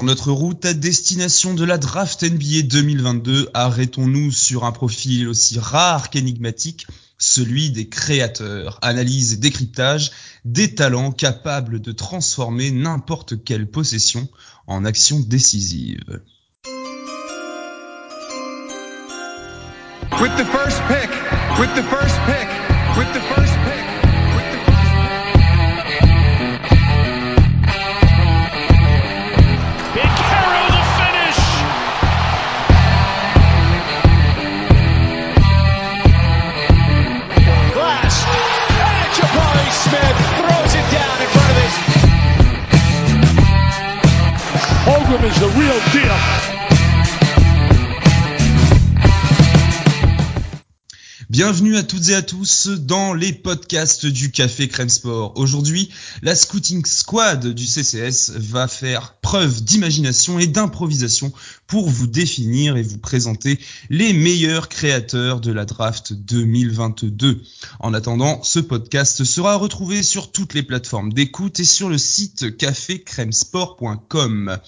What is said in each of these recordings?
Sur notre route à destination de la draft NBA 2022, arrêtons-nous sur un profil aussi rare qu'énigmatique, celui des créateurs, analyse et décryptage, des talents capables de transformer n'importe quelle possession en action décisive. Pick. Bienvenue à toutes et à tous dans les podcasts du Café Crème Sport. Aujourd'hui, la Scouting Squad du CCS va faire preuve d'imagination et d'improvisation pour vous définir et vous présenter les meilleurs créateurs de la draft 2022. En attendant, ce podcast sera retrouvé sur toutes les plateformes d'écoute et sur le site cafécrèmesport.com.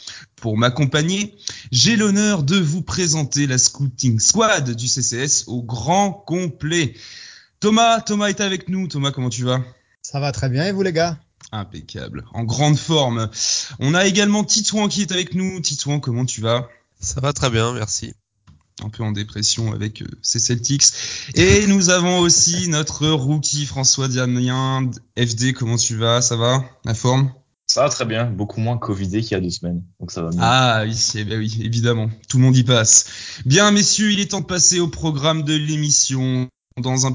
Pour m'accompagner, j'ai l'honneur de vous présenter la Scouting Squad du CCS au grand complet. Thomas, Thomas est avec nous. Thomas, comment tu vas? Ça va très bien. Et vous les gars? Impeccable, en grande forme. On a également Titouan qui est avec nous. Titouan, comment tu vas? Ça va très bien, merci. Un peu en dépression avec ses euh, Celtics. Et nous avons aussi notre rookie François Diamien, FD, comment tu vas? Ça va? La forme? Ça très bien, beaucoup moins Covidé qu'il y a deux semaines, donc ça va mieux. Ah oui, eh ben oui, évidemment, tout le monde y passe. Bien, messieurs, il est temps de passer au programme de l'émission. Dans un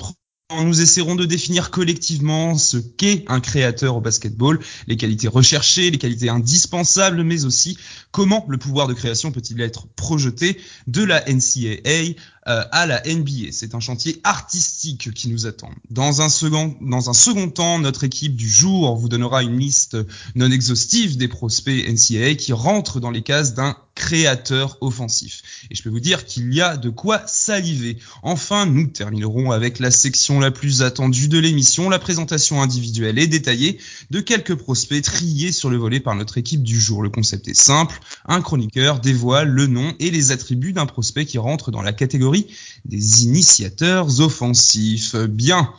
nous essaierons de définir collectivement ce qu'est un créateur au basketball, les qualités recherchées, les qualités indispensables, mais aussi comment le pouvoir de création peut-il être projeté de la NCAA euh, à la NBA. C'est un chantier artistique qui nous attend. Dans un second, dans un second temps, notre équipe du jour vous donnera une liste non exhaustive des prospects NCAA qui rentrent dans les cases d'un créateur offensif. Et je peux vous dire qu'il y a de quoi saliver. Enfin, nous terminerons avec la section la plus attendue de l'émission, la présentation individuelle et détaillée de quelques prospects triés sur le volet par notre équipe du jour. Le concept est simple, un chroniqueur dévoile le nom et les attributs d'un prospect qui rentre dans la catégorie des initiateurs offensifs. Bien.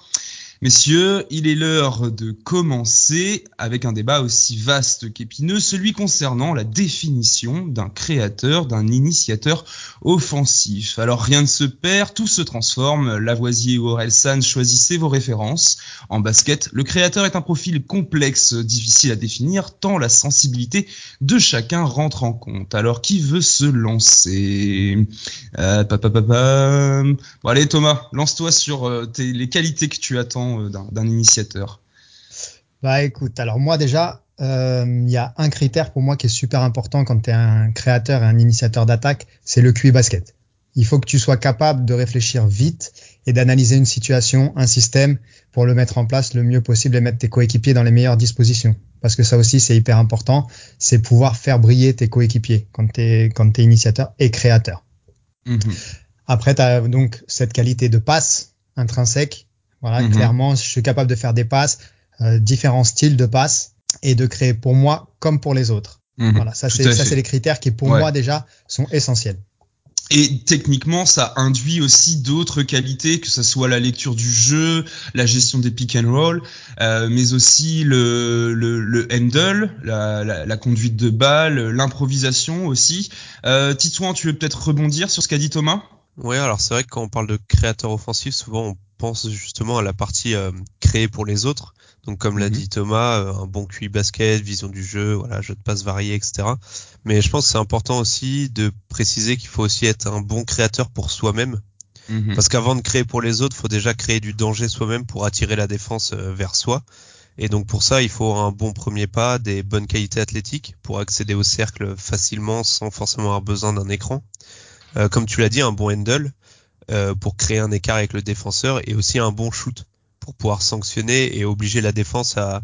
Messieurs, il est l'heure de commencer avec un débat aussi vaste qu'épineux, celui concernant la définition d'un créateur, d'un initiateur offensif. Alors rien ne se perd, tout se transforme. Lavoisier ou Orelsan, choisissez vos références. En basket, le créateur est un profil complexe, difficile à définir, tant la sensibilité de chacun rentre en compte. Alors qui veut se lancer? Euh, Bon allez Thomas, lance-toi sur euh, les qualités que tu attends euh, d'un initiateur Bah écoute, alors moi déjà, euh, il y a un critère pour moi qui est super important quand tu es un créateur et un initiateur d'attaque, c'est le QI basket. Il faut que tu sois capable de réfléchir vite et d'analyser une situation, un système pour le mettre en place le mieux possible et mettre tes coéquipiers dans les meilleures dispositions. Parce que ça aussi, c'est hyper important, c'est pouvoir faire briller tes coéquipiers quand tu es, quand es initiateur et créateur. Mhm. Après, tu as donc cette qualité de passe intrinsèque voilà, mhm. clairement, je suis capable de faire des passes, euh, différents styles de passes et de créer pour moi comme pour les autres. Mhm. Voilà, ça c'est ça c'est les critères qui pour moi déjà sont essentiels. Et techniquement, ça induit aussi d'autres qualités, que ce soit la lecture du jeu, la gestion des pick and roll, euh, mais aussi le, le, le handle, la, la, la, conduite de balle, l'improvisation aussi. Euh, Titouan, tu veux peut-être rebondir sur ce qu'a dit Thomas? Oui, alors c'est vrai que quand on parle de créateur offensif, souvent on pense justement à la partie euh, créée pour les autres. Donc comme l'a mhm. dit Thomas, euh, un bon QI basket, vision du jeu, voilà, jeu de passe varié, etc. Mais je pense que c'est important aussi de préciser qu'il faut aussi être un bon créateur pour soi-même. Mhm. Parce qu'avant de créer pour les autres, faut déjà créer du danger soi-même pour attirer la défense euh, vers soi. Et donc pour ça, il faut un bon premier pas, des bonnes qualités athlétiques pour accéder au cercle facilement sans forcément avoir besoin d'un écran. Euh, comme tu l'as dit, un bon handle euh, pour créer un écart avec le défenseur et aussi un bon shoot pour pouvoir sanctionner et obliger la défense à,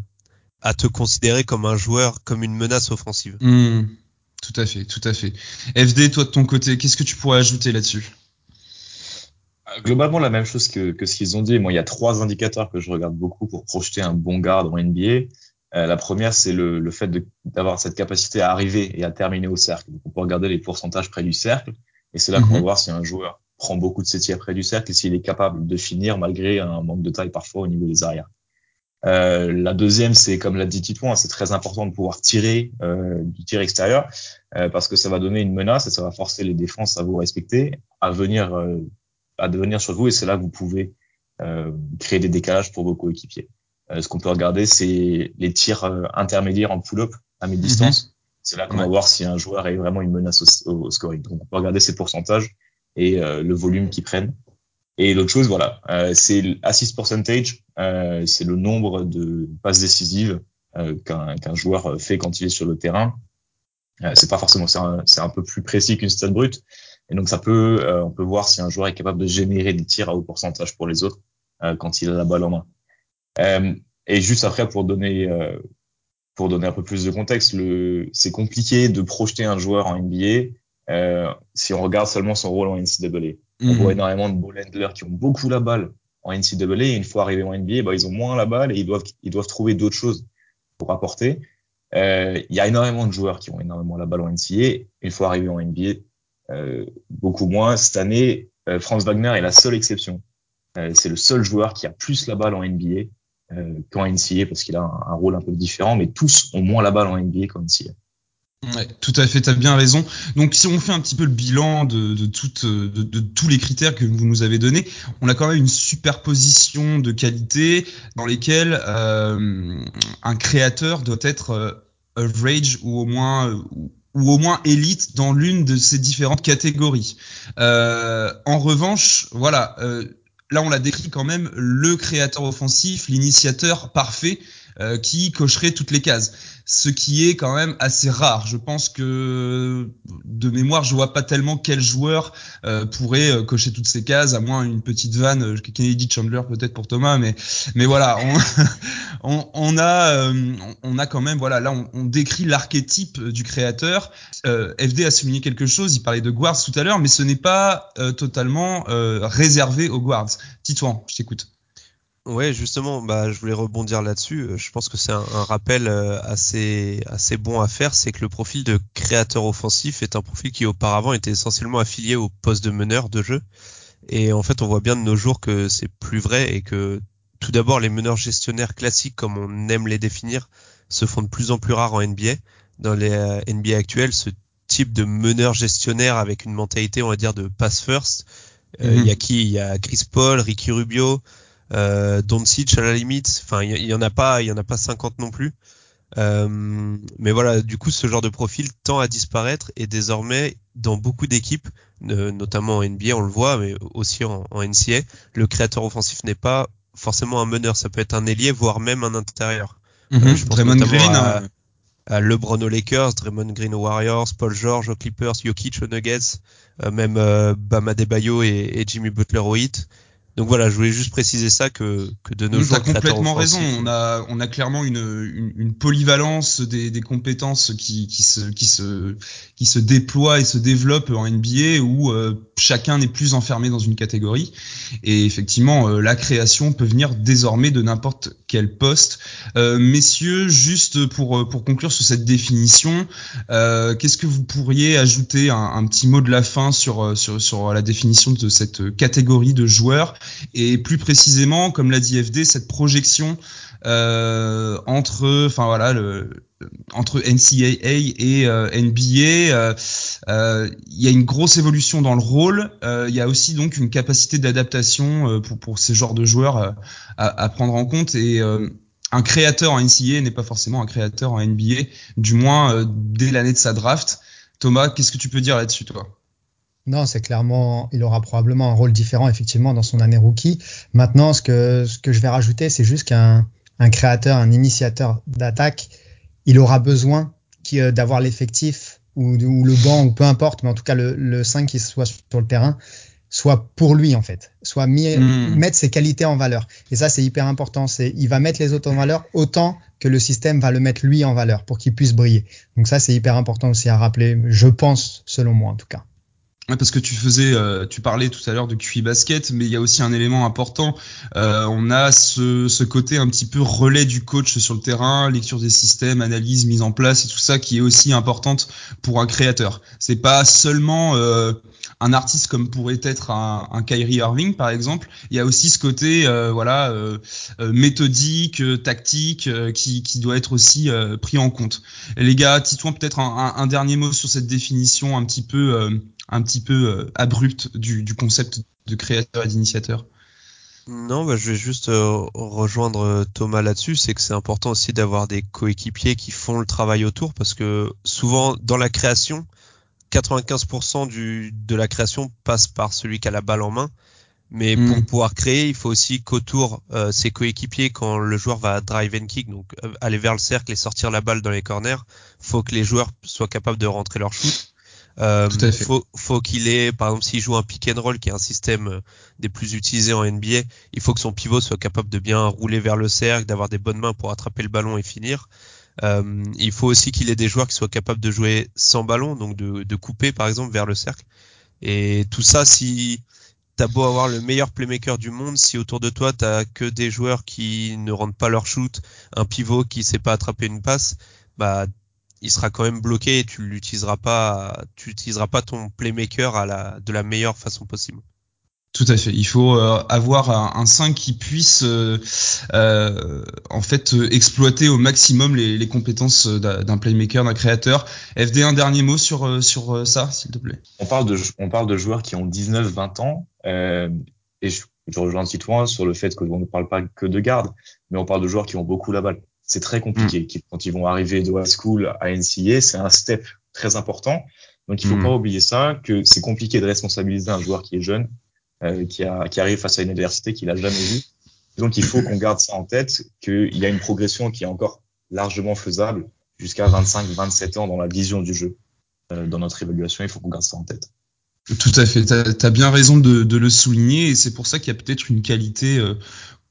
à te considérer comme un joueur, comme une menace offensive. Hmm. Tout à fait, tout à fait. FD, toi de ton côté, qu'est-ce que tu pourrais ajouter là-dessus? Globalement, la même chose que, que ce qu'ils ont dit. Moi, il y a trois indicateurs que je regarde beaucoup pour projeter un bon garde en NBA. Euh, la première, c'est le, le fait d'avoir cette capacité à arriver et à terminer au cercle. Donc, on peut regarder les pourcentages près du cercle. Et c'est là qu'on va Mhm. voir si un joueur prend beaucoup de ses tirs près du cercle et s'il est capable de finir malgré un manque de taille parfois au niveau des arrières. Euh, la deuxième, c'est comme l'a dit Titouan, c'est très important de pouvoir tirer euh, du tir extérieur euh, parce que ça va donner une menace et ça va forcer les défenses à vous respecter, à venir euh, à devenir sur vous et c'est là que vous pouvez euh, créer des décalages pour vos coéquipiers. Euh, ce qu'on peut regarder, c'est les tirs intermédiaires en pull-up à mi-distance. C'est là qu'on va voir si un joueur est vraiment une menace au, au scoring. Donc on peut regarder ses pourcentages et euh, le volume qu'ils prennent. Et l'autre chose, voilà, euh, c'est l'assist percentage, euh, c'est le nombre de passes décisives euh, qu'un qu'un joueur fait quand il est sur le terrain. Euh, c'est pas forcément, c'est un, un peu plus précis qu'une stat brute. Et donc ça peut, euh, on peut voir si un joueur est capable de générer des tirs à haut pourcentage pour les autres euh, quand il a la balle en main. Euh, et juste après, pour donner, euh, pour donner un peu plus de contexte, le, c'est compliqué de projeter un joueur en NBA euh, si on regarde seulement son rôle en NCAA. On Mhm. voit énormément de ball handlers qui ont beaucoup la balle en NCAA et une fois arrivés en NBA, bah, ils ont moins la balle et ils doivent, ils doivent trouver d'autres choses pour apporter. Euh, Il y a énormément de joueurs qui ont énormément la balle en NCAA. Une fois arrivés en NBA, euh, beaucoup moins. Cette année, euh, Franz Wagner est la seule exception. Euh, c'est le seul joueur qui a plus la balle en NBA euh, qu'en NCAA parce qu'il a un, rôle un peu différent, mais tous ont moins la balle en NBA qu'en NCAA. Ouais, tout à fait, tu as bien raison. Donc si on fait un petit peu le bilan de, de, toutes, de, tous les critères que vous nous avez donnés, on a quand même une superposition de qualités dans lesquelles euh, un créateur doit être euh, average ou au moins ou au moins élite dans l'une de ces différentes catégories. Euh, en revanche, voilà, euh, là on l'a décrit quand même le créateur offensif, l'initiateur parfait euh, qui cocherait toutes les cases ce qui est quand même assez rare. Je pense que de mémoire, je vois pas tellement quel joueur euh, pourrait euh, cocher toutes ces cases, à moins une petite vanne, euh, Kennedy Chandler peut-être pour Thomas, mais mais voilà, on, on, on a on a quand même voilà là on, on décrit l'archétype du créateur. FD a souligné quelque chose, il parlait de guards tout à l'heure, mais ce n'est pas totalement réservé aux guards. Titouan, je t'écoute. Ouais, justement, bah, je voulais rebondir là-dessus. Euh, Je pense que c'est un, un rappel euh, assez, assez bon à faire, c'est que le profil de créateur offensif est un profil qui auparavant était essentiellement affilié au poste de meneur de jeu. Et en fait, on voit bien de nos jours que c'est plus vrai et que tout d'abord, les meneurs gestionnaires classiques, comme on aime les définir, se font de plus en plus rares en NBA. Dans les euh, NBA actuels, ce type de meneur gestionnaire avec une mentalité, on va dire, de pass first, il Mhm. y a qui? Il y a Chris Paul, Ricky Rubio, euh, Doncic à la limite. Enfin, il y, en a pas, il y en a pas 50 non plus. Euh, mais voilà, du coup, ce genre de profil tend à disparaître et désormais, dans beaucoup d'équipes, euh, notamment en NBA, on le voit, mais aussi en, en NCA, le créateur offensif n'est pas forcément un meneur. Ça peut être un ailier, voire même un intérieur. Mhm. je pense Draymond Green. à- euh, à LeBron aux Lakers, Draymond Green aux Warriors, Paul George aux Clippers, Jokic aux Nuggets, euh, même euh, Bam Adebayo et, et Jimmy Butler aux Heat. Donc voilà, je voulais juste préciser ça que, que de nos jours, le créateur complètement raison. On a, on a clairement une, une, une polyvalence des, des compétences qui, qui, se, qui, se, qui se déploient et se développent en NBA où euh, chacun n'est plus enfermé dans une catégorie. Et effectivement, euh, la création peut venir désormais de n'importe quel poste. Euh, messieurs, juste pour, pour conclure sur cette définition, euh, qu'est-ce que vous pourriez ajouter un, un petit mot de la fin sur, sur, sur la définition de cette catégorie de joueurs et plus précisément, comme l'a dit FD, cette projection euh, entre, enfin voilà, le, entre NCAA et euh, NBA, euh, euh, il y a une grosse évolution dans le rôle. euh, il y a aussi donc une capacité d'adaptation pour pour ces genres de joueurs à, à prendre en compte et un créateur en NCAA n'est pas forcément un créateur en NBA, du moins dès l'année de sa draft. Thomas, qu'est-ce que tu peux dire là-dessus, toi? Non, c'est clairement, il aura probablement un rôle différent effectivement dans son année rookie. Maintenant, ce que ce que je vais rajouter, c'est juste qu'un un créateur, un initiateur d'attaque, il aura besoin euh, d'avoir l'effectif ou, ou, le banc ou peu importe, mais en tout cas le, le 5 qui soit sur le terrain soit pour lui en fait, soit mis, mm. mettre ses qualités en valeur. Et ça c'est hyper important. C'est il va mettre les autres en valeur autant que le système va le mettre lui en valeur pour qu'il puisse briller. Donc ça c'est hyper important aussi à rappeler. Je pense selon moi en tout cas. Parce que tu faisais, euh, tu parlais tout à l'heure de QI basket, mais il y a aussi un élément important. Euh, on a ce, ce, côté un petit peu relais du coach sur le terrain, lecture des systèmes, analyse, mise en place et tout ça qui est aussi importante pour un créateur. C'est pas seulement euh, un artiste comme pourrait être un, un, Kyrie Irving par exemple, il y a aussi ce côté euh, voilà euh, euh méthodique, tactique qui, qui, doit être aussi pris en compte. Les gars, Titouan peut-être un, un, dernier mot sur cette définition un petit peu un petit peu abrupte du, du, concept de créateur et d'initiateur. Non, bah, je vais juste rejoindre Thomas là-dessus, c'est que c'est important aussi d'avoir des coéquipiers qui font le travail autour, parce que souvent dans la création, 95% du, de la création passe par celui qui a la balle en main. Mais pour hmm. pouvoir créer, il faut aussi qu'autour euh, ses coéquipiers, quand le joueur va drive and kick, donc euh, aller vers le cercle et sortir la balle dans les corners, faut que les joueurs soient capables de rentrer leur shoot. Euh, faut, faut qu'il ait, par exemple, s'il joue un pick and roll, qui est un système euh, des plus utilisés en NBA, il faut que son pivot soit capable de bien rouler vers le cercle, d'avoir des bonnes mains pour attraper le ballon et finir. Euh, il faut aussi qu'il ait des joueurs qui soient capables de jouer sans ballon, donc de, de couper par exemple vers le cercle. Et tout ça, si t'as beau avoir le meilleur playmaker du monde, si autour de toi t'as que des joueurs qui ne rendent pas leur shoot, un pivot qui sait pas attraper une passe, bah il sera quand même bloqué et tu l'utiliseras pas, tu utiliseras pas ton playmaker à la, de la meilleure façon possible. Tout à fait. Il faut euh, avoir un, 5 qui puisse euh, euh, en fait exploiter au maximum les, les compétences d'un playmaker, d'un créateur. FD, un dernier mot sur sur ça, s'il te plaît. On parle de on parle de joueurs qui ont 19-20 ans et je, je rejoins Titouan sur le fait qu'on ne parle pas que de garde, mais on parle de joueurs qui ont beaucoup la balle. C'est très compliqué. Mm. Quand ils vont arriver de high school à NCA, c'est un step très important. Donc il faut mm. pas oublier ça, que c'est compliqué de responsabiliser un joueur qui est jeune euh, qui, a, qui arrive face à une adversité qu'il a jamais vue. Donc il faut qu'on garde ça en tête, qu'il y a une progression qui est encore largement faisable jusqu'à 25-27 ans dans la vision du jeu. Euh, dans notre évaluation, il faut qu'on garde ça en tête. Tout à fait, tu as, bien raison de, de, le souligner et c'est pour ça qu'il y a peut-être une qualité euh,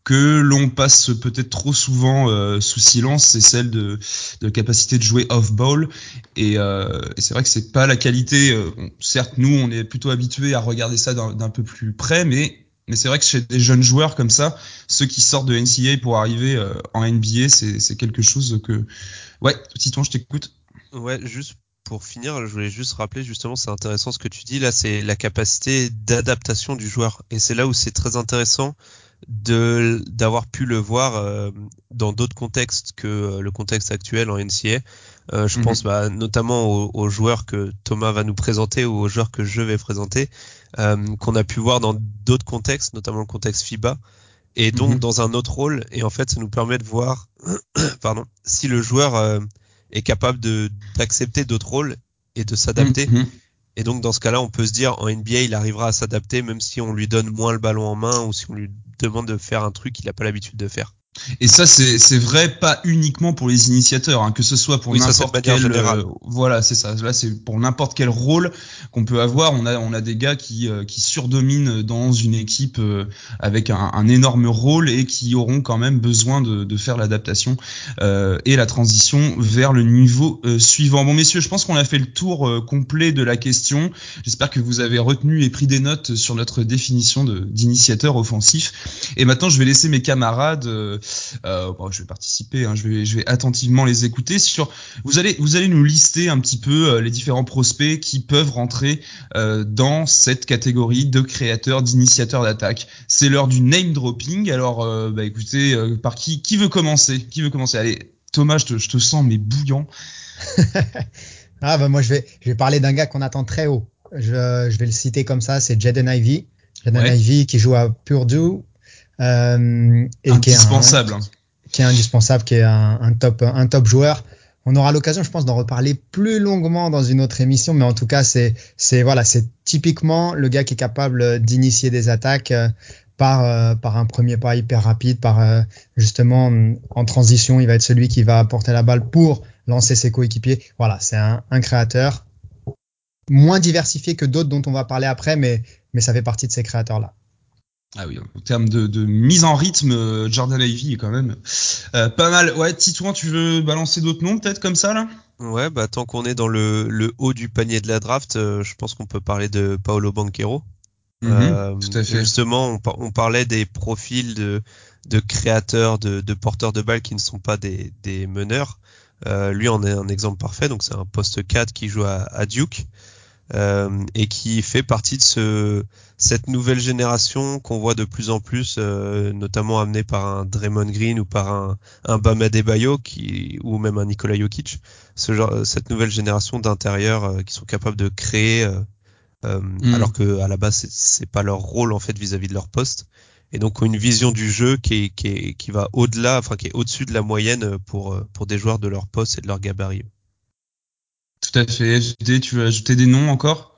que l'on passe peut-être trop souvent euh, sous silence, c'est celle de, de capacité de jouer off-ball. Et, euh, c'est vrai que c'est pas la qualité. Euh, certes, nous, on est plutôt habitués à regarder ça d'un peu plus près, mais mais c'est vrai que chez des jeunes joueurs comme ça, ceux qui sortent de NCAA pour arriver euh, en NBA, c'est quelque chose que. Ouais, Titon, je t'écoute. Ouais, juste pour finir, je voulais juste rappeler justement, c'est intéressant ce que tu dis là, c'est la capacité d'adaptation du joueur. Et c'est là où c'est très intéressant de d'avoir pu le voir euh, dans d'autres contextes que euh, le contexte actuel en NCA. Euh, je mhm. pense bah, notamment aux, joueurs que Thomas va nous présenter ou aux joueurs que je vais présenter, qu'on a pu voir dans d'autres contextes, notamment le contexte FIBA, et donc mhm. dans un autre rôle. Et en fait, ça nous permet de voir, pardon, si le joueur est capable de d'accepter d'autres rôles et de s'adapter. Mhm. Et donc dans ce cas-là, on peut se dire en NBA, il arrivera à s'adapter même si on lui donne moins le ballon en main ou si on lui demande de faire un truc qu'il n'a pas l'habitude de faire. Et ça, c'est vrai pas uniquement pour les initiateurs, hein, que ce soit pour n'importe quel. Euh, voilà, c'est ça. Là, c'est pour n'importe quel rôle qu'on peut avoir. On a, on a des gars qui, euh, qui surdominent dans une équipe euh, avec un, un, énorme rôle et qui auront quand même besoin de, de faire l'adaptation et la transition vers le niveau suivant. Bon, messieurs, je pense qu'on a fait le tour complet de la question. J'espère que vous avez retenu et pris des notes sur notre définition d'initiateur offensif. Et maintenant, je vais laisser mes camarades euh, bon, je vais participer, hein, je, vais, je vais attentivement les écouter. Sur, vous allez, vous allez nous lister un petit peu euh, les différents prospects qui peuvent rentrer euh, dans cette catégorie de créateurs, d'initiateurs d'attaque. C'est l'heure du name dropping. Alors, euh, bah, écoutez, euh, par qui, qui veut commencer? Qui veut commencer? Allez, Thomas, je te, je te sens mais bouillant. ah bah moi je vais, je vais parler d'un gars qu'on attend très haut. Je, je vais le citer comme ça, c'est Jaden Ivy. Jaden Ivy qui joue à Purdue euh, et indispensable. Qui est, un, qui est indispensable, qui est un, un, top, un top joueur. on aura l'occasion, je pense, d'en reparler plus longuement dans une autre émission, mais en tout cas, c'est, c'est voilà, c'est typiquement le gars qui est capable d'initier des attaques euh, par euh, par un premier pas hyper rapide, par euh, justement en transition, il va être celui qui va apporter la balle pour lancer ses coéquipiers. Voilà, c'est un, un créateur moins diversifié que d'autres dont on va parler après, mais mais ça fait partie de ces créateurs là. Ah oui, en termes de, de, mise en rythme, euh, Jordan Ivy est quand même euh, pas mal. Ouais, Titouan, tu veux balancer d'autres noms peut-être comme ça là? Ouais, bah tant qu'on est dans le, le, haut du panier de la draft, euh, je pense qu'on peut parler de Paolo Banquero. Mm -hmm, tout à fait. Justement, on, on, parlait des profils de, de créateurs, de, de, porteurs de balles qui ne sont pas des, des meneurs. lui en est un exemple parfait. Donc c'est un poste 4 qui joue à, à Duke. Euh, et qui fait partie de ce, cette nouvelle génération qu'on voit de plus en plus, euh, notamment amenée par un Draymond Green ou par un, un Bam Adebayo qui, ou même un Nikola Jokic, ce genre, cette nouvelle génération d'intérieurs euh, qui sont capables de créer, mm. alors que à la base c'est pas leur rôle en fait vis-à-vis -vis de leur poste, et donc une vision du jeu qui, est, qui, est, qui va au-delà, enfin qui est au-dessus de la moyenne pour pour des joueurs de leur poste et de leur gabarit. Tout à fait. FD, tu veux ajouter des noms encore?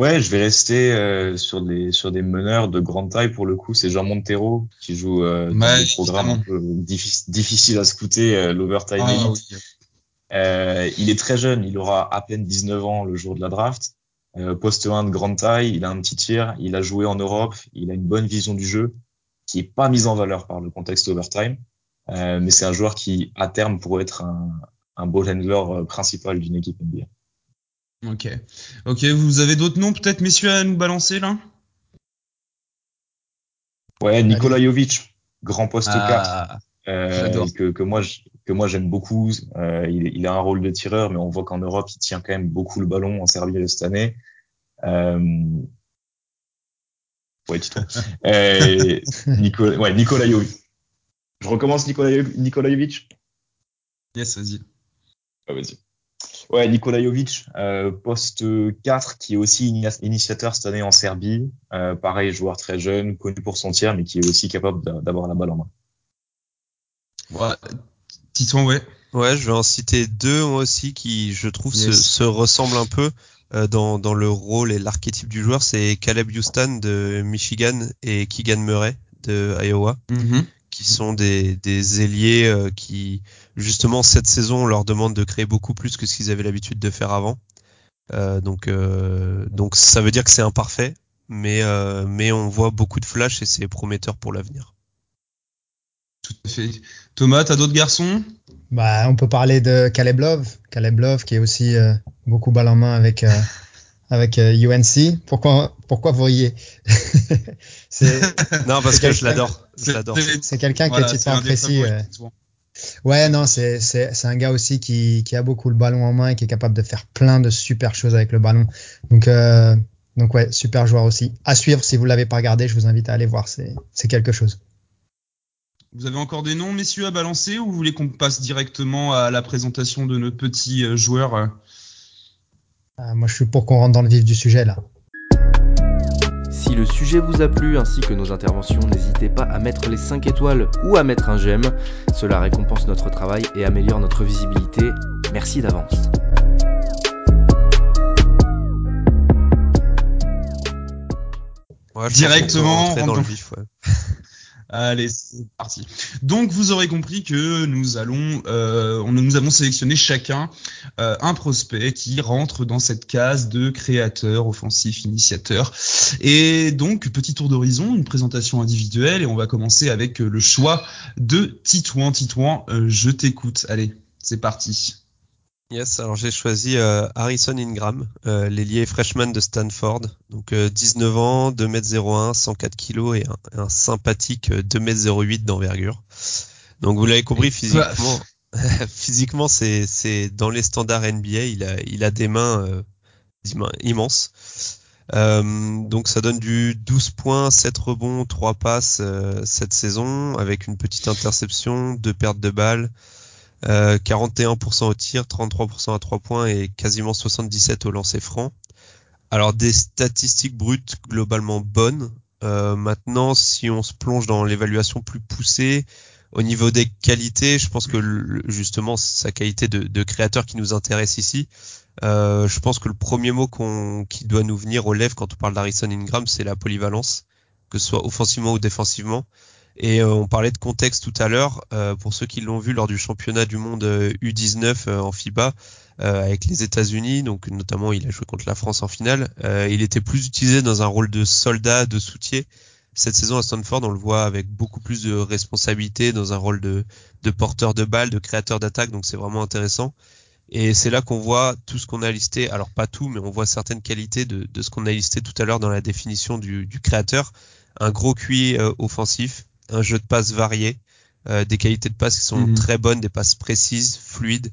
Ouais, je vais rester euh, sur des sur des meneurs de grande taille pour le coup. C'est Jean Montero qui joue euh, dans des programmes un peu difficile, difficile à scouter, euh, l'Overtime ah, oui. Euh, il est très jeune, il aura à peine 19 ans le jour de la draft. Euh, poste 1 de grande taille, il a un petit tir, il a joué en Europe, il a une bonne vision du jeu qui est pas mise en valeur par le contexte overtime. Euh, mais c'est un joueur qui à terme pourrait être un, un ball handler principal d'une équipe NBA. Ok. Ok, vous avez d'autres noms peut-être, messieurs, à nous balancer là? Ouais, Nikola Jovic, grand poste ah, 4. Euh, que, que moi que moi j'aime beaucoup. Euh, il, il, a un rôle de tireur, mais on voit qu'en Europe il tient quand même beaucoup le ballon en Serbie cette année. Euh... Ouais, Tito. euh, Nicolas, ouais, Nikola Jovic. Je recommence Nikola, Nikola Jovic? Yes, vas-y. Ah, vas-y. Ouais, Nikola Jovic, euh, poste 4, qui est aussi initiateur cette année en Serbie. Euh, pareil, joueur très jeune, connu pour son tir, mais qui est aussi capable d'avoir la balle en main. Ouais. Titon, ouais. Ouais, je vais en citer deux moi aussi qui, je trouve, yes. se, se, ressemblent un peu euh, dans, dans le rôle et l'archétype du joueur. C'est Caleb Houston de Michigan et Keegan Murray de Iowa. Mm -hmm qui sont des, des ailiers euh, qui, justement, cette saison, on leur demande de créer beaucoup plus que ce qu'ils avaient l'habitude de faire avant. Euh, donc, euh, donc, ça veut dire que c'est imparfait, mais, euh, mais on voit beaucoup de flash et c'est prometteur pour l'avenir. Tout à fait. Thomas, t'as d'autres garçons? Bah, On peut parler de Caleb Love. Caleb Love qui est aussi euh, beaucoup balle en main avec avec euh, UNC. Pourquoi, pourquoi vous riez? Non, parce que je l'adore. C'est quelqu'un voilà, que tu apprécies. Euh... Ouais, non, c'est c'est c'est un gars aussi qui qui a beaucoup le ballon en main et qui est capable de faire plein de super choses avec le ballon. Donc euh, donc ouais, super joueur aussi. À suivre si vous l'avez pas regardé, je vous invite à aller voir. C'est c'est quelque chose. Vous avez encore des noms, messieurs, à balancer ou vous voulez qu'on passe directement à la présentation de nos petits euh, joueurs euh, moi, je suis pour qu'on rentre dans le vif du sujet là. Si le sujet vous a plu ainsi que nos interventions, n'hésitez pas à mettre les 5 étoiles ou à mettre un j'aime. Cela récompense notre travail et améliore notre visibilité. Merci d'avance. Ouais, Directement dans le vif. Ouais. Allez, c'est parti. Donc vous aurez compris que nous allons, euh, nous avons sélectionné chacun euh, un prospect qui rentre dans cette case de créateur, offensif, initiateur. Et donc petit tour d'horizon, une présentation individuelle, et on va commencer avec le choix de Titouan. Titouan, euh, je t'écoute. Allez, c'est parti. Yes, alors j'ai choisi euh, Harrison Ingram, euh, l'ailier freshman de Stanford, donc euh, 19 ans, 2m01, 104 kg et un, un sympathique 2m08 d'envergure. Donc vous l'avez compris physiquement, physiquement c'est c'est dans les standards NBA, il a il a des mains euh, immenses. Euh, donc ça donne du 12 points, 7 rebonds, 3 passes euh, cette saison avec une petite interception, deux pertes de balles. Euh, 41% au tir, 33% à 3 points et quasiment 77% au lancer franc. Alors des statistiques brutes globalement bonnes. Euh, maintenant, si on se plonge dans l'évaluation plus poussée, Au niveau des qualités, je pense que le- justement sa qualité de, de créateur qui nous intéresse ici, euh, je pense que le premier mot qui doit nous venir aux lèvres quand on parle d'Harrison Ingram, c'est la polyvalence, que ce soit offensivement ou défensivement. Et euh, on parlait de contexte tout à l'heure. euh, pour ceux qui l'ont vu lors du championnat du monde euh, U19 euh, en FIBA avec les États-Unis, donc notamment il a joué contre la France en finale. il était plus utilisé dans un rôle de soldat, de soutien. Cette saison à Stanford, on le voit avec beaucoup plus de responsabilités dans un rôle de, de porteur de balle, de créateur d'attaque. Donc c'est vraiment intéressant. Et c'est là qu'on voit tout ce qu'on a listé. Alors pas tout, mais on voit certaines qualités de, de ce qu'on a listé tout à l'heure dans la définition du, du créateur. Un gros QI offensif, un jeu de passe varié, euh, des qualités de passe qui sont Mhm. très bonnes, des passes précises, fluides,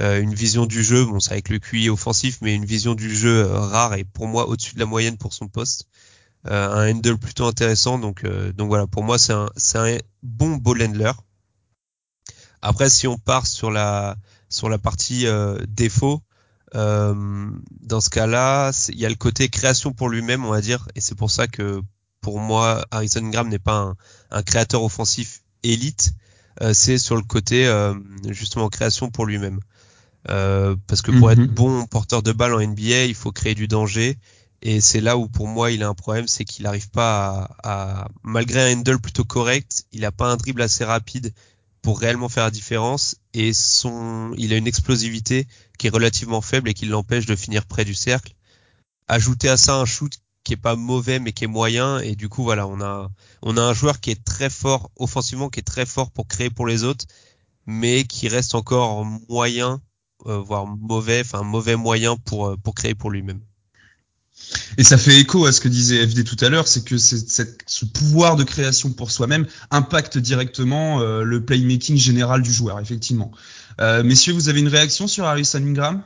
euh, une vision du jeu, bon c'est avec le QI offensif, mais une vision du jeu euh, rare et pour moi au-dessus de la moyenne pour son poste. Euh, un handle plutôt intéressant, donc euh, donc voilà, pour moi c'est un c'est un bon ball handler. Après si on part sur la sur la partie euh, défaut, euh, dans ce cas-là, il y a le côté création pour lui-même, on va dire, et c'est pour ça que pour moi, Harrison Graham n'est pas un, un créateur offensif élite. euh, c'est sur le côté euh, justement création pour lui-même. Euh, parce que pour Mhm. être bon porteur de balle en NBA, il faut créer du danger. Et c'est là où pour moi il a un problème, c'est qu'il n'arrive pas à, à- malgré un handle plutôt correct, il n'a pas un dribble assez rapide pour réellement faire la différence. Et son, il a une explosivité qui est relativement faible et qui l'empêche de finir près du cercle. Ajouter à ça un shoot qui est pas mauvais mais qui est moyen. Et du coup voilà on a on a un joueur qui est très fort offensivement qui est très fort pour créer pour les autres mais qui reste encore moyen euh, voire mauvais enfin mauvais moyen pour euh, pour créer pour lui-même. Et ça fait écho à ce que disait FD tout à l'heure, c'est que c'est- cette- ce pouvoir de création pour soi-même impacte directement euh, le playmaking général du joueur, effectivement. Euh, messieurs, vous avez une réaction sur Harrison Ingram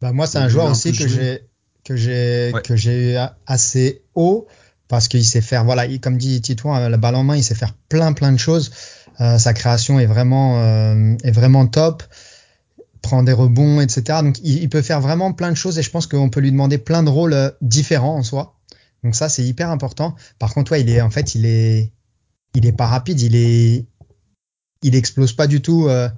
Bah, moi, c'est un joueur aussi que j'ai que j'ai Ouais. que j'ai eu assez haut parce qu'il sait faire voilà, il- comme dit Titouan, euh, la balle en main, il sait faire plein plein de choses. Euh, sa création est vraiment euh, est vraiment top. Prend des rebonds, etc. Donc il, il peut faire vraiment plein de choses et je pense qu'on peut lui demander plein de rôles différents en soi. Donc ça c'est hyper important. Par contre, ouais, il est en fait il est il est pas rapide, il est il explose pas du tout. euh,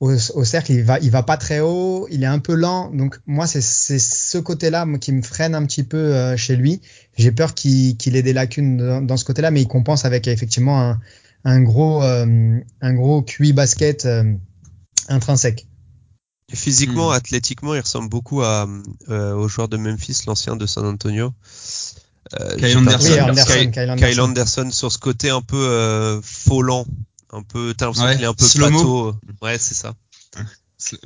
au, au cercle, il va, il va pas très haut, il est un peu lent. Donc moi, c'est c'est ce côté-là qui me freine un petit peu euh, chez lui. J'ai peur qu'il qu'il ait des lacunes dans, dans ce côté-là, mais il compense avec effectivement un, un gros, euh, un gros QI basket euh, intrinsèque. Physiquement Hmm. athlétiquement il ressemble beaucoup à euh, au joueur de Memphis l'ancien de San Antonio euh, Kyle Anderson. Oui, Anderson, Kyle, Kyle Kyle Anderson. Anderson sur ce côté un peu euh, faux lent un peu t'as l'impression Ouais, qu'il est un peu pato ouais c'est ça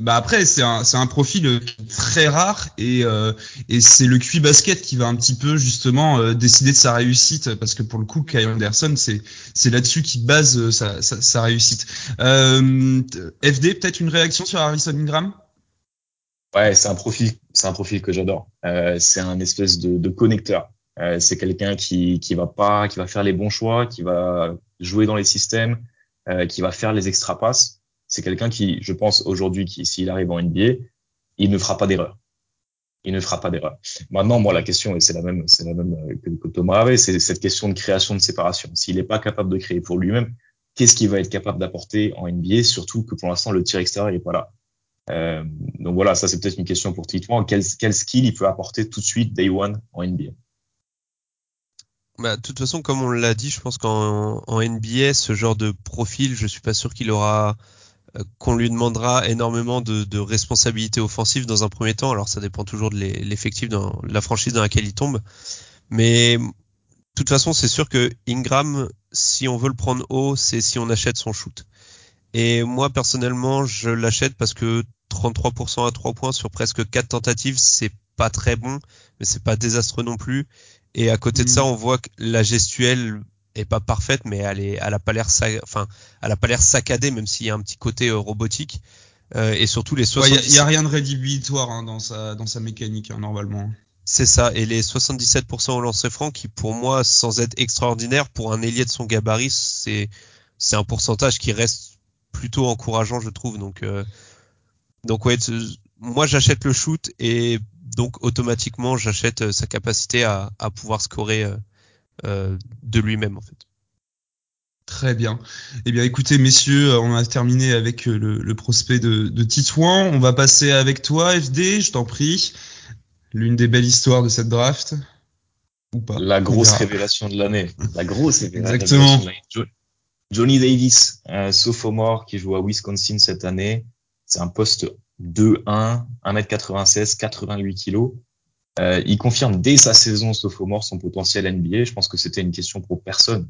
Bah après c'est un c'est un profil euh, très rare et euh, et c'est le QI basket qui va un petit peu justement euh, décider de sa réussite parce que pour le coup Kyle Anderson c'est c'est là-dessus qu'il base euh, sa, sa sa réussite. Euh, FD peut-être une réaction sur Harrison Ingram? Ouais, c'est un profil, c'est un profil que j'adore. Euh, c'est un espèce de, de connecteur. Euh, c'est quelqu'un qui qui va pas, qui va faire les bons choix, qui va jouer dans les systèmes, euh, qui va faire les extra passes. C'est quelqu'un qui, je pense aujourd'hui, qui s'il arrive en NBA, il ne fera pas d'erreur. Il ne fera pas d'erreur. Maintenant, moi, la question, et c'est la même, c'est la même euh, que, que Thomas avait, c'est cette question de création de séparation. S'il n'est pas capable de créer pour lui-même, qu'est-ce qu'il va être capable d'apporter en NBA, surtout que pour l'instant, le tir extérieur n'est pas là. Euh, donc voilà, ça c'est peut-être une question pour Titouan. Quel, quel skill il peut apporter tout de suite, day one, en NBA Bah, de toute façon, comme on l'a dit, je pense qu'en en NBA, ce genre de profil, je suis pas sûr qu'il aura, euh, qu'on lui demandera énormément de, de responsabilités offensives dans un premier temps. Alors, ça dépend toujours de l'e- l'effectif dans de la franchise dans laquelle il tombe. Mais de toute façon, c'est sûr que Ingram, si on veut le prendre haut, c'est si on achète son shoot. Et moi, personnellement, je l'achète parce que 33% à 3 points sur presque 4 tentatives, c'est pas très bon, mais c'est pas désastreux non plus. Et à côté de ça, on voit que la gestuelle est pas parfaite, mais elle est, elle a pas l'air, enfin, elle a pas l'air saccadée, même s'il y a un petit côté euh, robotique. Euh, et surtout les Il 77, y, a rien de rédhibitoire hein, dans sa dans sa mécanique hein, normalement. c'est ça. Et les 77% au lancer franc, qui pour moi, sans être extraordinaire, pour un ailier de son gabarit, c'est, c'est un pourcentage qui reste plutôt encourageant, je trouve. Donc, euh, donc ouais, moi j'achète le shoot et donc automatiquement j'achète euh, sa capacité à, à pouvoir scorer euh, euh, de lui-même en fait. Très bien. Eh bien, écoutez, messieurs, on a terminé avec le, le prospect de, de Titouan. On va passer avec toi, FD, je t'en prie. L'une des belles histoires de cette draft. Ou pas. La grosse révélation de l'année. La grosse révélation Exactement. de l'année. Jo- Johnny Davis, un sophomore qui joue à Wisconsin cette année. C'est un poste 2-1, 1m96, 88 kilos. Euh, il confirme dès sa saison sophomore son potentiel NBA. Je pense que c'était une question pour personne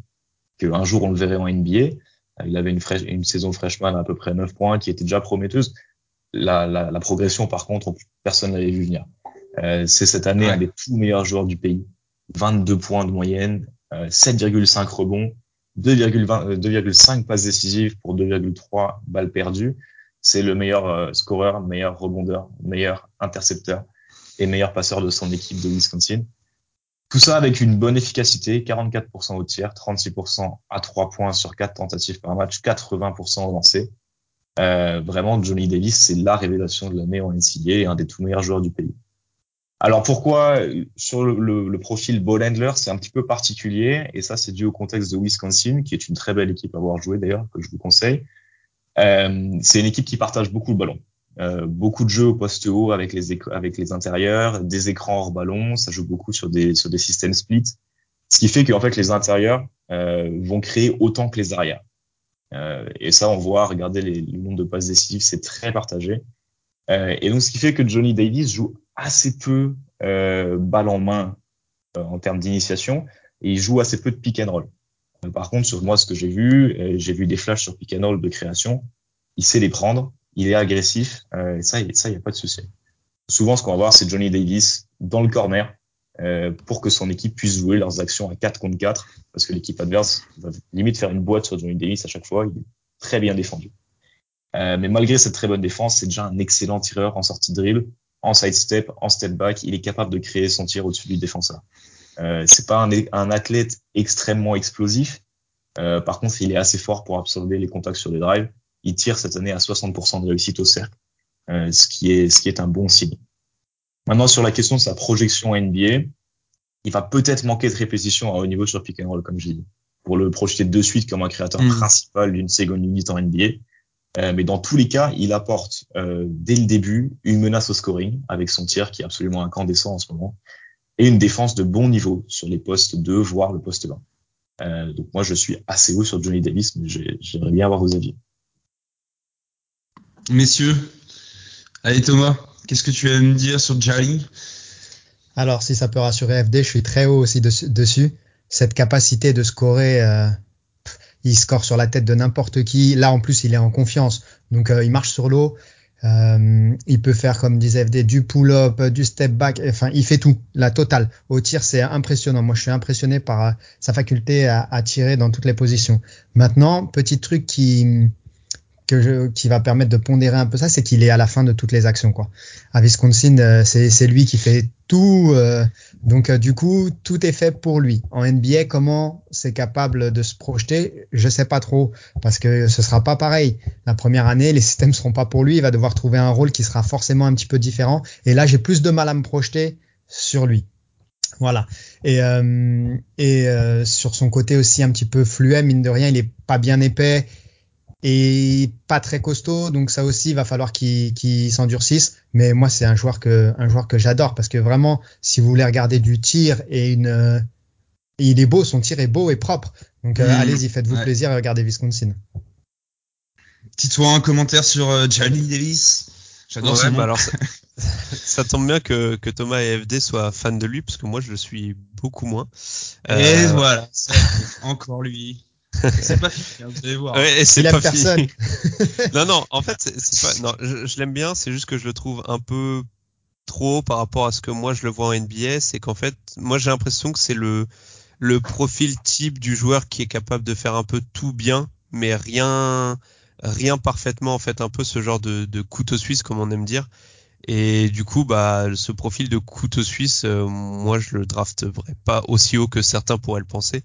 qu'un jour on le verrait en NBA. Il avait une, fraîche- une saison freshman à peu près 9 points qui était déjà prometteuse. La, la, la progression, par contre, personne l'avait vu venir. Euh, c'est cette année Ouais. un des tout meilleurs joueurs du pays. 22 points de moyenne, euh, 7,5 rebonds, 2,20 euh, 2,5 passes décisives pour 2,3 balles perdues. C'est le meilleur euh, scoreur, meilleur rebondeur, meilleur intercepteur et meilleur passeur de son équipe de Wisconsin. Tout ça avec une bonne efficacité, 44% au tir, 36% à 3 points sur 4 tentatives par match, 80% au lancer. Vraiment, Johnny Davis, c'est la révélation de l'année en NCAA et un des tout meilleurs joueurs du pays. Alors pourquoi euh, sur le profil ball handler, c'est un petit peu particulier et ça c'est dû au contexte de Wisconsin, qui est une très belle équipe à avoir joué d'ailleurs, que je vous conseille. Euh, c'est une équipe qui partage beaucoup le ballon. Euh, beaucoup de jeux au poste haut avec les avec les intérieurs, des écrans hors ballon, ça joue beaucoup sur des sur des systèmes split, ce qui fait qu'en fait les intérieurs euh, vont créer autant que les arrières. Euh, et ça on voit, regardez les, le nombre de passes décisives, c'est très partagé. Euh, et donc ce qui fait que Johnny Davis joue assez peu euh, balle en main en termes d'initiation et il joue assez peu de pick and roll. Euh, par contre sur moi ce que j'ai vu, euh, j'ai vu des flashs sur roll de création, il sait les prendre, il est agressif, euh, et ça, y- ça, il n'y a pas de souci. Souvent, ce qu'on va voir, c'est Johnny Davis dans le corner euh, pour que son équipe puisse jouer leurs actions à 4 contre 4, parce que l'équipe adverse va limite faire une boîte sur Johnny Davis à chaque fois. Il est très bien défendu. Euh, mais malgré cette très bonne défense, c'est déjà un excellent tireur en sortie de dribble, en side step, en step back. Il est capable de créer son tir au-dessus du défenseur. Euh, c'est pas un, un athlète extrêmement explosif. Euh, par contre, il est assez fort pour absorber les contacts sur les drives il tire cette année à 60% de réussite au cercle, euh, ce qui est ce qui est un bon signe. Maintenant sur la question de sa projection NBA, il va peut-être manquer de répétition à haut niveau sur pick and roll comme j'ai dit, pour le projeter de suite comme un créateur Mm. principal d'une seconde unit en NBA. Euh, mais dans tous les cas, il apporte euh, dès le début une menace au scoring avec son tir qui est absolument incandescent en ce moment et une défense de bon niveau sur les postes 2 voire le poste 20. Euh, donc moi je suis assez haut sur Johnny Davis, mais j'ai- j'aimerais bien avoir vos avis. Messieurs, allez Thomas, qu'est-ce que tu as à me dire sur Jali Alors, si ça peut rassurer FD, je suis très haut aussi dessus. dessus. Cette capacité de scorer, euh, pff, il score sur la tête de n'importe qui. Là, en plus, il est en confiance. Donc, euh, il marche sur l'eau. Euh, il peut faire, comme disait FD, du pull-up, du step back. Enfin, il fait tout, la totale. Au tir, c'est impressionnant. Moi, je suis impressionné par euh, sa faculté à, à tirer dans toutes les positions. Maintenant, petit truc qui que je, qui va permettre de pondérer un peu ça, c'est qu'il est à la fin de toutes les actions. Quoi. À Wisconsin, euh, c'est lui qui fait tout. euh, donc euh, du coup, tout est fait pour lui. En NBA, comment c'est capable de se projeter Je sais pas trop parce que ce sera pas pareil. La première année, les systèmes seront pas pour lui. Il va devoir trouver un rôle qui sera forcément un petit peu différent. Et là, j'ai plus de mal à me projeter sur lui. Voilà. Et, euh, et euh, sur son côté aussi un petit peu fluet, mine de rien, il est pas bien épais et pas très costaud, donc ça aussi il va falloir qu'il s'endurcisse. Mais moi c'est un joueur que un joueur que j'adore parce que vraiment si vous voulez regarder du tir et une euh, il est beau, son tir est beau et propre. Donc euh, Mmh, allez-y, faites-vous ouais. plaisir et regardez Wisconsin. Dis-toi un commentaire sur euh, Davis? J'adore Ouais, bah alors ça, ça tombe bien que, que Thomas et FD soient fans de lui parce que moi je le suis beaucoup moins. Et Euh, voilà, c'est encore lui. C'est pas fini, hein, vous allez voir. Ouais, et c'est pas fini. personne. non, non, en fait, c'est c'est pas. Non, je, je l'aime bien. C'est juste que je le trouve un peu trop haut par rapport à ce que moi je le vois en NBA. C'est qu'en fait, moi j'ai l'impression que c'est le le profil type du joueur qui est capable de faire un peu tout bien, mais rien rien parfaitement. En fait, un peu ce genre de, de couteau suisse comme on aime dire. Et du coup, bah, ce profil de couteau suisse, euh, moi, je le drafterais pas aussi haut que certains pourraient le penser.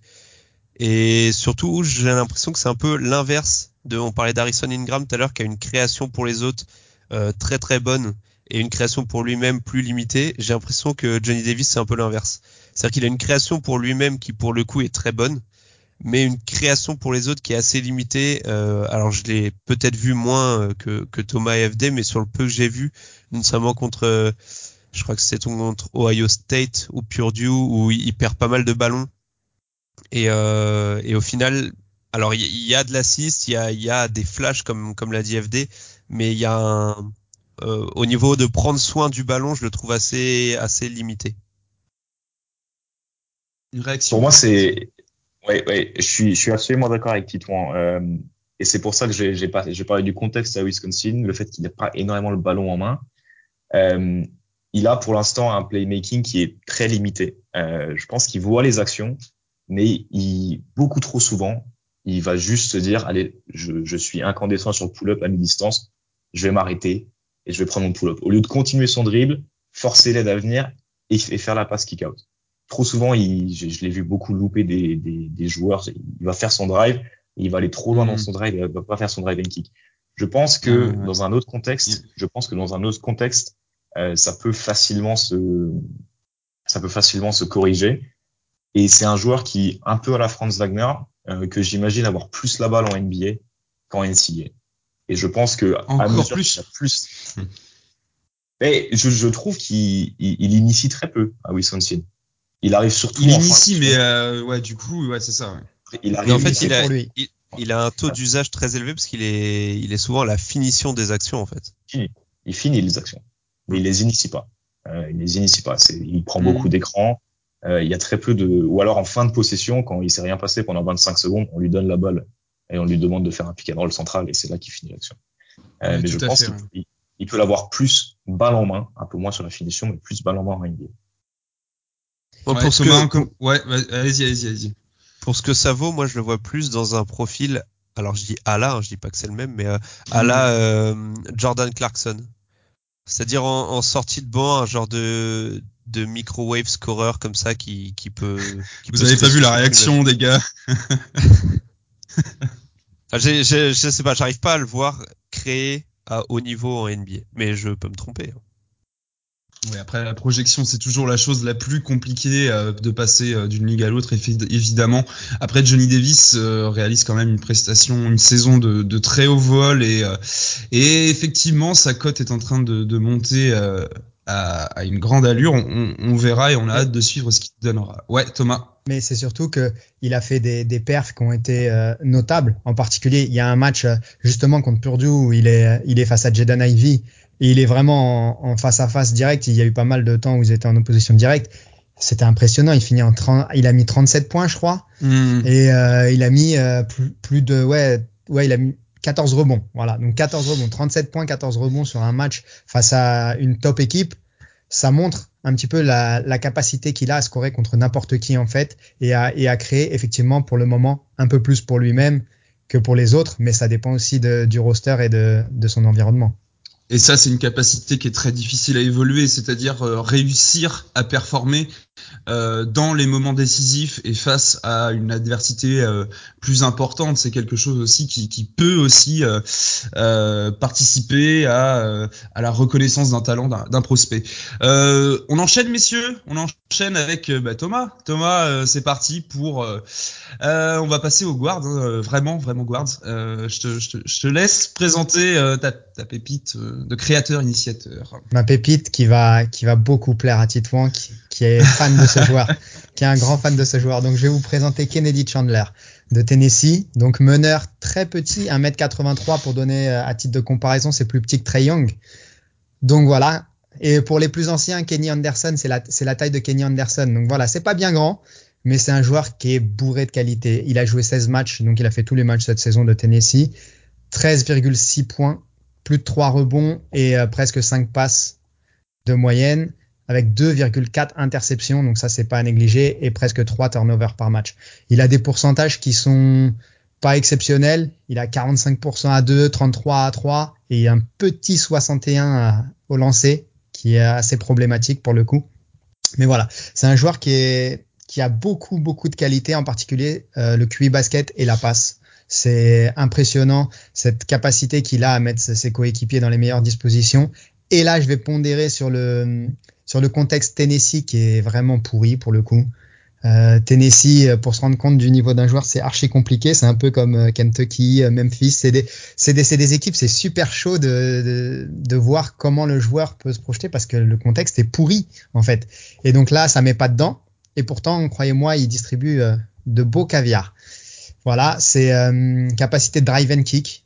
Et surtout, j'ai l'impression que c'est un peu l'inverse de. On parlait d'Harrison Ingram tout à l'heure, qui a une création pour les autres euh, très très bonne et une création pour lui-même plus limitée. J'ai l'impression que Johnny Davis c'est un peu l'inverse. C'est-à-dire qu'il a une création pour lui-même qui pour le coup est très bonne, mais une création pour les autres qui est assez limitée. Euh, alors je l'ai peut-être vu moins euh, que, que Thomas et FD, mais sur le peu que j'ai vu, notamment contre, je crois que c'était contre Ohio State ou Purdue, où il, perd pas mal de ballons. Et, euh, et au final, alors il y, a de l'assist, il y a, y a des flashs comme, comme l'a dit FD, mais il y a un, euh, au niveau de prendre soin du ballon, je le trouve assez, assez limité. Une réaction Pour moi, c'est Ouais, ouais, je suis, je suis absolument d'accord avec Titouan. Euh, et c'est pour ça que j'ai, j'ai, pas, j'ai parlé du contexte à Wisconsin, le fait qu'il n'a pas énormément le ballon en main. Euh, il a pour l'instant un playmaking qui est très limité. Euh, je pense qu'il voit les actions, mais il, beaucoup trop souvent, il va juste se dire, allez, je, je suis incandescent sur le pull-up à mi-distance, je vais m'arrêter et je vais prendre mon pull-up. Au lieu de continuer son dribble, forcer l'aide à venir et, et faire la passe kick-out trop souvent, il, je, je l'ai vu beaucoup louper des, des, des, joueurs. Il va faire son drive, il va aller trop loin dans mm. son drive, il va pas faire son drive and kick. Je pense que dans un autre contexte, je pense que dans un autre contexte, euh, ça peut facilement se, ça peut facilement se corriger. Et c'est un joueur qui, un peu à la Franz Wagner, euh, que j'imagine avoir plus la balle en NBA qu'en NCAA. Et je pense que encore plus, plus. Mais je, je trouve qu'il il, il, initie très peu à Wisconsin. Il arrive surtout. Il initie, mais euh, ouais, du coup, ouais, c'est ça. Ouais. Il arrive. en fait, il a, lui. Il, a un taux d'usage très élevé parce qu'il est, il est souvent la finition des actions en fait. Il finit, les actions, mais il les initie pas. Euh, il les initie pas. Il prend beaucoup mm. Euh, il y a très peu de, ou alors en fin de possession, quand il s'est rien passé pendant 25 secondes, on lui donne la balle et on lui demande de faire un pick and roll central et c'est là qu'il finit l'action. Euh, mais je pense qu'il peut l'avoir plus balle en main, un peu moins sur la finition, mais plus balle en main en NBA pour ce que... ouais, allez-y, allez-y, allez-y. Pour ce que ça vaut, moi je le vois plus dans un profil. Alors je dis à la, hein, je dis pas que c'est le même, mais euh, à la mm. euh, Jordan Clarkson. C'est-à-dire en, en, sortie de banc, un genre de de microwave scorer comme ça qui, qui peut. Qui Vous avez pas vu la réaction des gars? Je sais pas, j'arrive pas à le voir créer à haut niveau en NBA, mais je peux me tromper. Hein. Oui, après la projection, c'est toujours la chose la plus compliquée euh, de passer euh, d'une ligue à l'autre, évidemment. Après, Johnny Davis euh, réalise quand même une prestation, une saison de, de très haut vol et, et effectivement, sa cote est en train de, de monter à, à, une grande allure. On, on, verra et on a hâte de suivre ce qu'il donnera. Ouais, Thomas. Mais c'est surtout que il a fait des, des perfs qui ont été notables. En particulier, il y a un match justement contre Purdue où il est, il est face à Jaden Ivy et il est vraiment en, face à face direct. Il y a eu pas mal de temps où ils étaient en opposition directe. C'était impressionnant. Il finit en 30, il a mis 37 points, je crois. Hmm. Et euh, il a mis euh, plus, plus, de, ouais, ouais, il a mis 14 rebonds. Voilà. Donc 14 rebonds, 37 points, 14 rebonds sur un match face à une top équipe. Ça montre un petit peu la, la capacité qu'il a à scorer contre n'importe qui, en fait, et à, et à créer, effectivement, pour le moment, un peu plus pour lui-même que pour les autres. Mais ça dépend aussi de, du roster et de, de son environnement. Et ça, c'est une capacité qui est très difficile à évoluer, c'est-à-dire euh, réussir à performer euh, dans les moments décisifs et face à une adversité euh, plus importante. C'est quelque chose aussi qui, peut aussi participer à, la reconnaissance d'un talent d'un prospect. on enchaîne, messieurs. On enchaîne avec bah, Thomas. Thomas, c'est parti pour. on va passer au guard. Hein, vraiment, vraiment guard. je te, laisse présenter ta, ta pépite de créateur initiateur. Ma pépite qui va qui va beaucoup plaire à Titouan qui, qui est fan de ce joueur, qui est un grand fan de ce joueur. Donc je vais vous présenter Kennedy Chandler de Tennessee, donc meneur très petit, 1m83 pour donner euh, à titre de comparaison, c'est plus petit que Trey Young. Donc voilà. Et pour les plus anciens, Kenny Anderson, c'est la, c'est la taille de Kenny Anderson. Donc voilà, c'est pas bien grand, mais c'est un joueur qui est bourré de qualité. Il a joué 16 matchs, donc il a fait tous les matchs cette saison de Tennessee. 13,6 points, plus de 3 rebonds et euh, presque 5 passes de moyenne avec 2,4 interceptions, donc ça c'est pas à négliger, et presque 3 turnovers par match. Il a des pourcentages qui sont pas exceptionnels. Il a 45% à 2, 33 à 3 et un petit 61 au lancer qui est assez problématique pour le coup. Mais voilà, c'est un joueur qui est qui a beaucoup beaucoup de qualité, en particulier euh, le QI basket et la passe. C'est impressionnant cette capacité qu'il a à mettre ses coéquipiers dans les meilleures dispositions. Et là, je vais pondérer sur le sur le contexte Tennessee qui est vraiment pourri pour le coup. Euh, Tennessee, euh, pour se rendre compte du niveau d'un joueur, c'est archi compliqué. C'est un peu comme euh, Kentucky, Memphis. C'est des, c'est des, des, équipes, c'est super chaud de, de, de, voir comment le joueur peut se projeter parce que le contexte est pourri en fait. Et donc là, ça met pas dedans. Et pourtant, croyez-moi, il distribue de beaux caviar. Voilà, c'est capacité de drive and kick.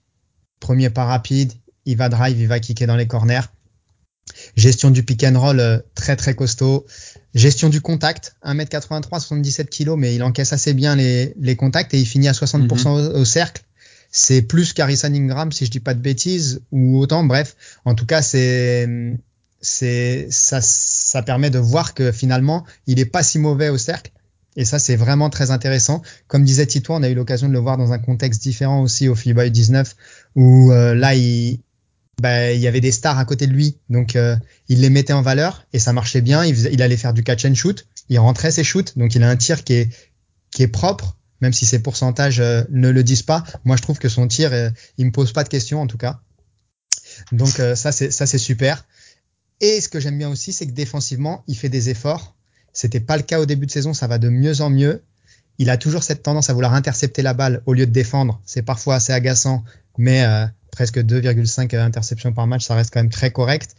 Premier pas rapide, il va drive, il va kicker dans les corners. Gestion du pick and roll très très costaud. Gestion du contact, 1m83, 77 kg, mais il encaisse assez bien les, les contacts et il finit à 60% mhm. au, cercle. C'est plus qu'Harrison Ingram, si je dis pas de bêtises, ou autant. Bref, en tout cas, c'est, c'est, ça, ça permet de voir que finalement, il est pas si mauvais au cercle. Et ça, c'est vraiment très intéressant. Comme disait Tito, on a eu l'occasion de le voir dans un contexte différent aussi au FIBA 19, où euh, là, il, bah, il y avait des stars à côté de lui, donc euh, il les mettait en valeur et ça marchait bien. Il, allait faire du catch and shoot, il rentrait ses shoots, donc il a un tir qui est qui est propre, même si ses pourcentages euh, ne le disent pas. Moi, je trouve que son tir, euh, il me pose pas de questions en tout cas. Donc ça c'est ça c'est super. Et ce que j'aime bien aussi, c'est que défensivement, il fait des efforts. C'était pas le cas au début de saison, ça va de mieux en mieux. Il a toujours cette tendance à vouloir intercepter la balle au lieu de défendre. C'est parfois assez agaçant, mais presque 2,5 interceptions par match, ça reste quand même très correct.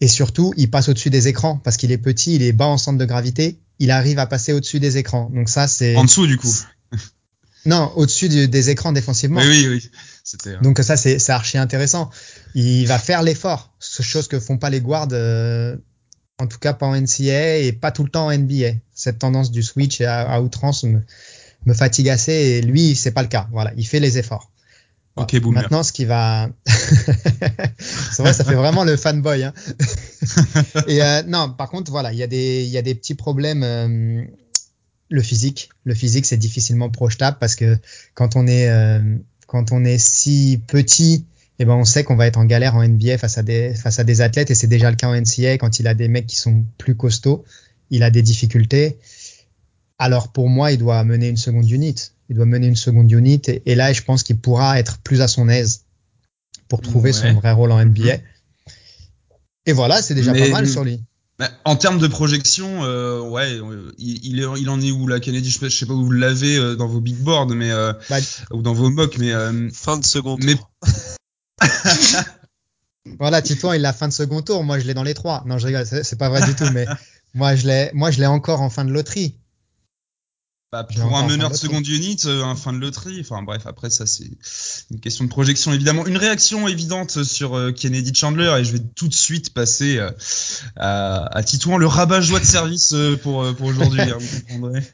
Et surtout, il passe au-dessus des écrans parce qu'il est petit, il est bas en centre de gravité, il arrive à passer au-dessus des écrans. Donc ça, c'est en dessous du coup. Non, au-dessus des écrans défensivement. Oui, oui, oui. Euh, Donc ça, c'est archi intéressant. Il va faire l'effort, chose que font pas les guards, euh, en tout cas pas en NCA et pas tout le temps en NBA. Cette tendance du switch à, outrance me, me, fatigue assez et lui, c'est pas le cas. Voilà, il fait les efforts. Ok, Maintenant, ce qui va, c'est vrai, ça fait vraiment le fanboy. Hein. Et euh, non, par contre, voilà, il y a des, il y a des petits problèmes. Euh, le physique, le physique, c'est difficilement projetable parce que quand on est, euh, quand on est si petit, eh ben on sait qu'on va être en galère en NBA face à des, face à des athlètes et c'est déjà le cas en NCA quand il a des mecs qui sont plus costauds, il a des difficultés. Alors pour moi, il doit mener une seconde unit il doit mener une seconde unit et, là je pense qu'il pourra être plus à son aise pour trouver son vrai rôle en NBA. Et voilà, c'est déjà pas mal sur lui. Bah, en termes de projection, euh, ouais, il, il, en est où la Kennedy? Je, sais pas où vous l'avez euh, dans vos big boards, mais euh, bah, ou dans vos mocks, mais fin de second mais... tour. voilà, Titouan, il l'a fin de second tour. Moi, je l'ai dans les trois. Non, je rigole, c'est pas vrai du tout, mais moi, je l'ai, moi, je l'ai encore en fin de loterie. Bah, pour un meneur de seconde unit, euh, un fin de loterie, enfin bref, après ça c'est une question de projection évidemment. Une réaction évidente sur euh, Kennedy Chandler et je vais tout de suite passer euh, à, à Titouan, le rabat-joie de service pour, pour aujourd'hui, hein, vous comprendrez.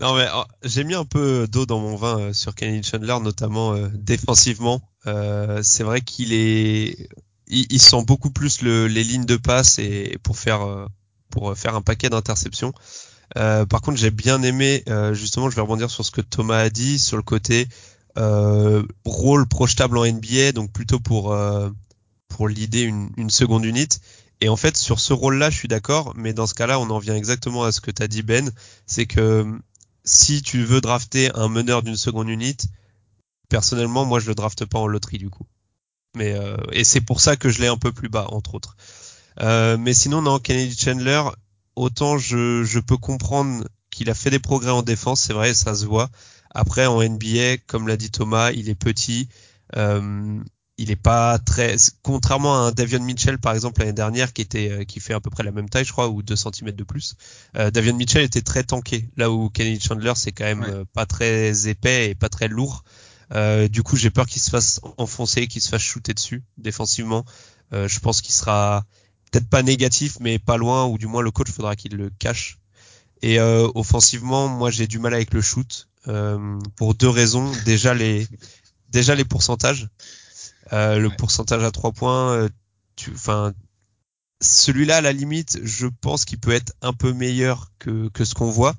Non mais oh, j'ai mis un peu d'eau dans mon vin sur Kennedy Chandler, notamment défensivement. c'est vrai qu'il est, il, sent beaucoup plus le, les lignes de passe et pour faire pour faire un paquet d'interceptions. Euh, par contre, j'ai bien aimé, euh, justement, je vais rebondir sur ce que Thomas a dit, sur le côté euh, rôle projetable en NBA, donc plutôt pour pour l'idée une, une seconde unité. Et en fait, sur ce rôle-là, je suis d'accord, mais dans ce cas-là, on en vient exactement à ce que tu as dit, Ben, c'est que si tu veux drafter un meneur d'une seconde unité, personnellement, moi, je le drafte pas en loterie du coup. Mais et c'est pour ça que je l'ai un peu plus bas, entre autres. Euh, mais sinon, non, Kennedy Chandler, autant je, je peux comprendre qu'il a fait des progrès en défense, c'est vrai, ça se voit. Après, en NBA, comme l'a dit Thomas, il est petit. Euh, il est pas très contrairement à un Davion Mitchell par exemple l'année dernière qui était euh, qui fait à peu près la même taille je crois ou 2 cm de plus euh, Davion Mitchell était très tanké là où Kenny Chandler c'est quand même euh, pas très épais et pas très lourd euh, du coup j'ai peur qu'il se fasse enfoncer qu'il se fasse shooter dessus défensivement je pense qu'il sera peut-être pas négatif, mais pas loin, ou du moins le coach faudra qu'il le cache. Et euh, offensivement, moi j'ai du mal avec le shoot euh, pour deux raisons. Déjà les déjà les pourcentages. Euh, le pourcentage à trois points, euh, enfin celui-là à la limite, je pense qu'il peut être un peu meilleur que que ce qu'on voit.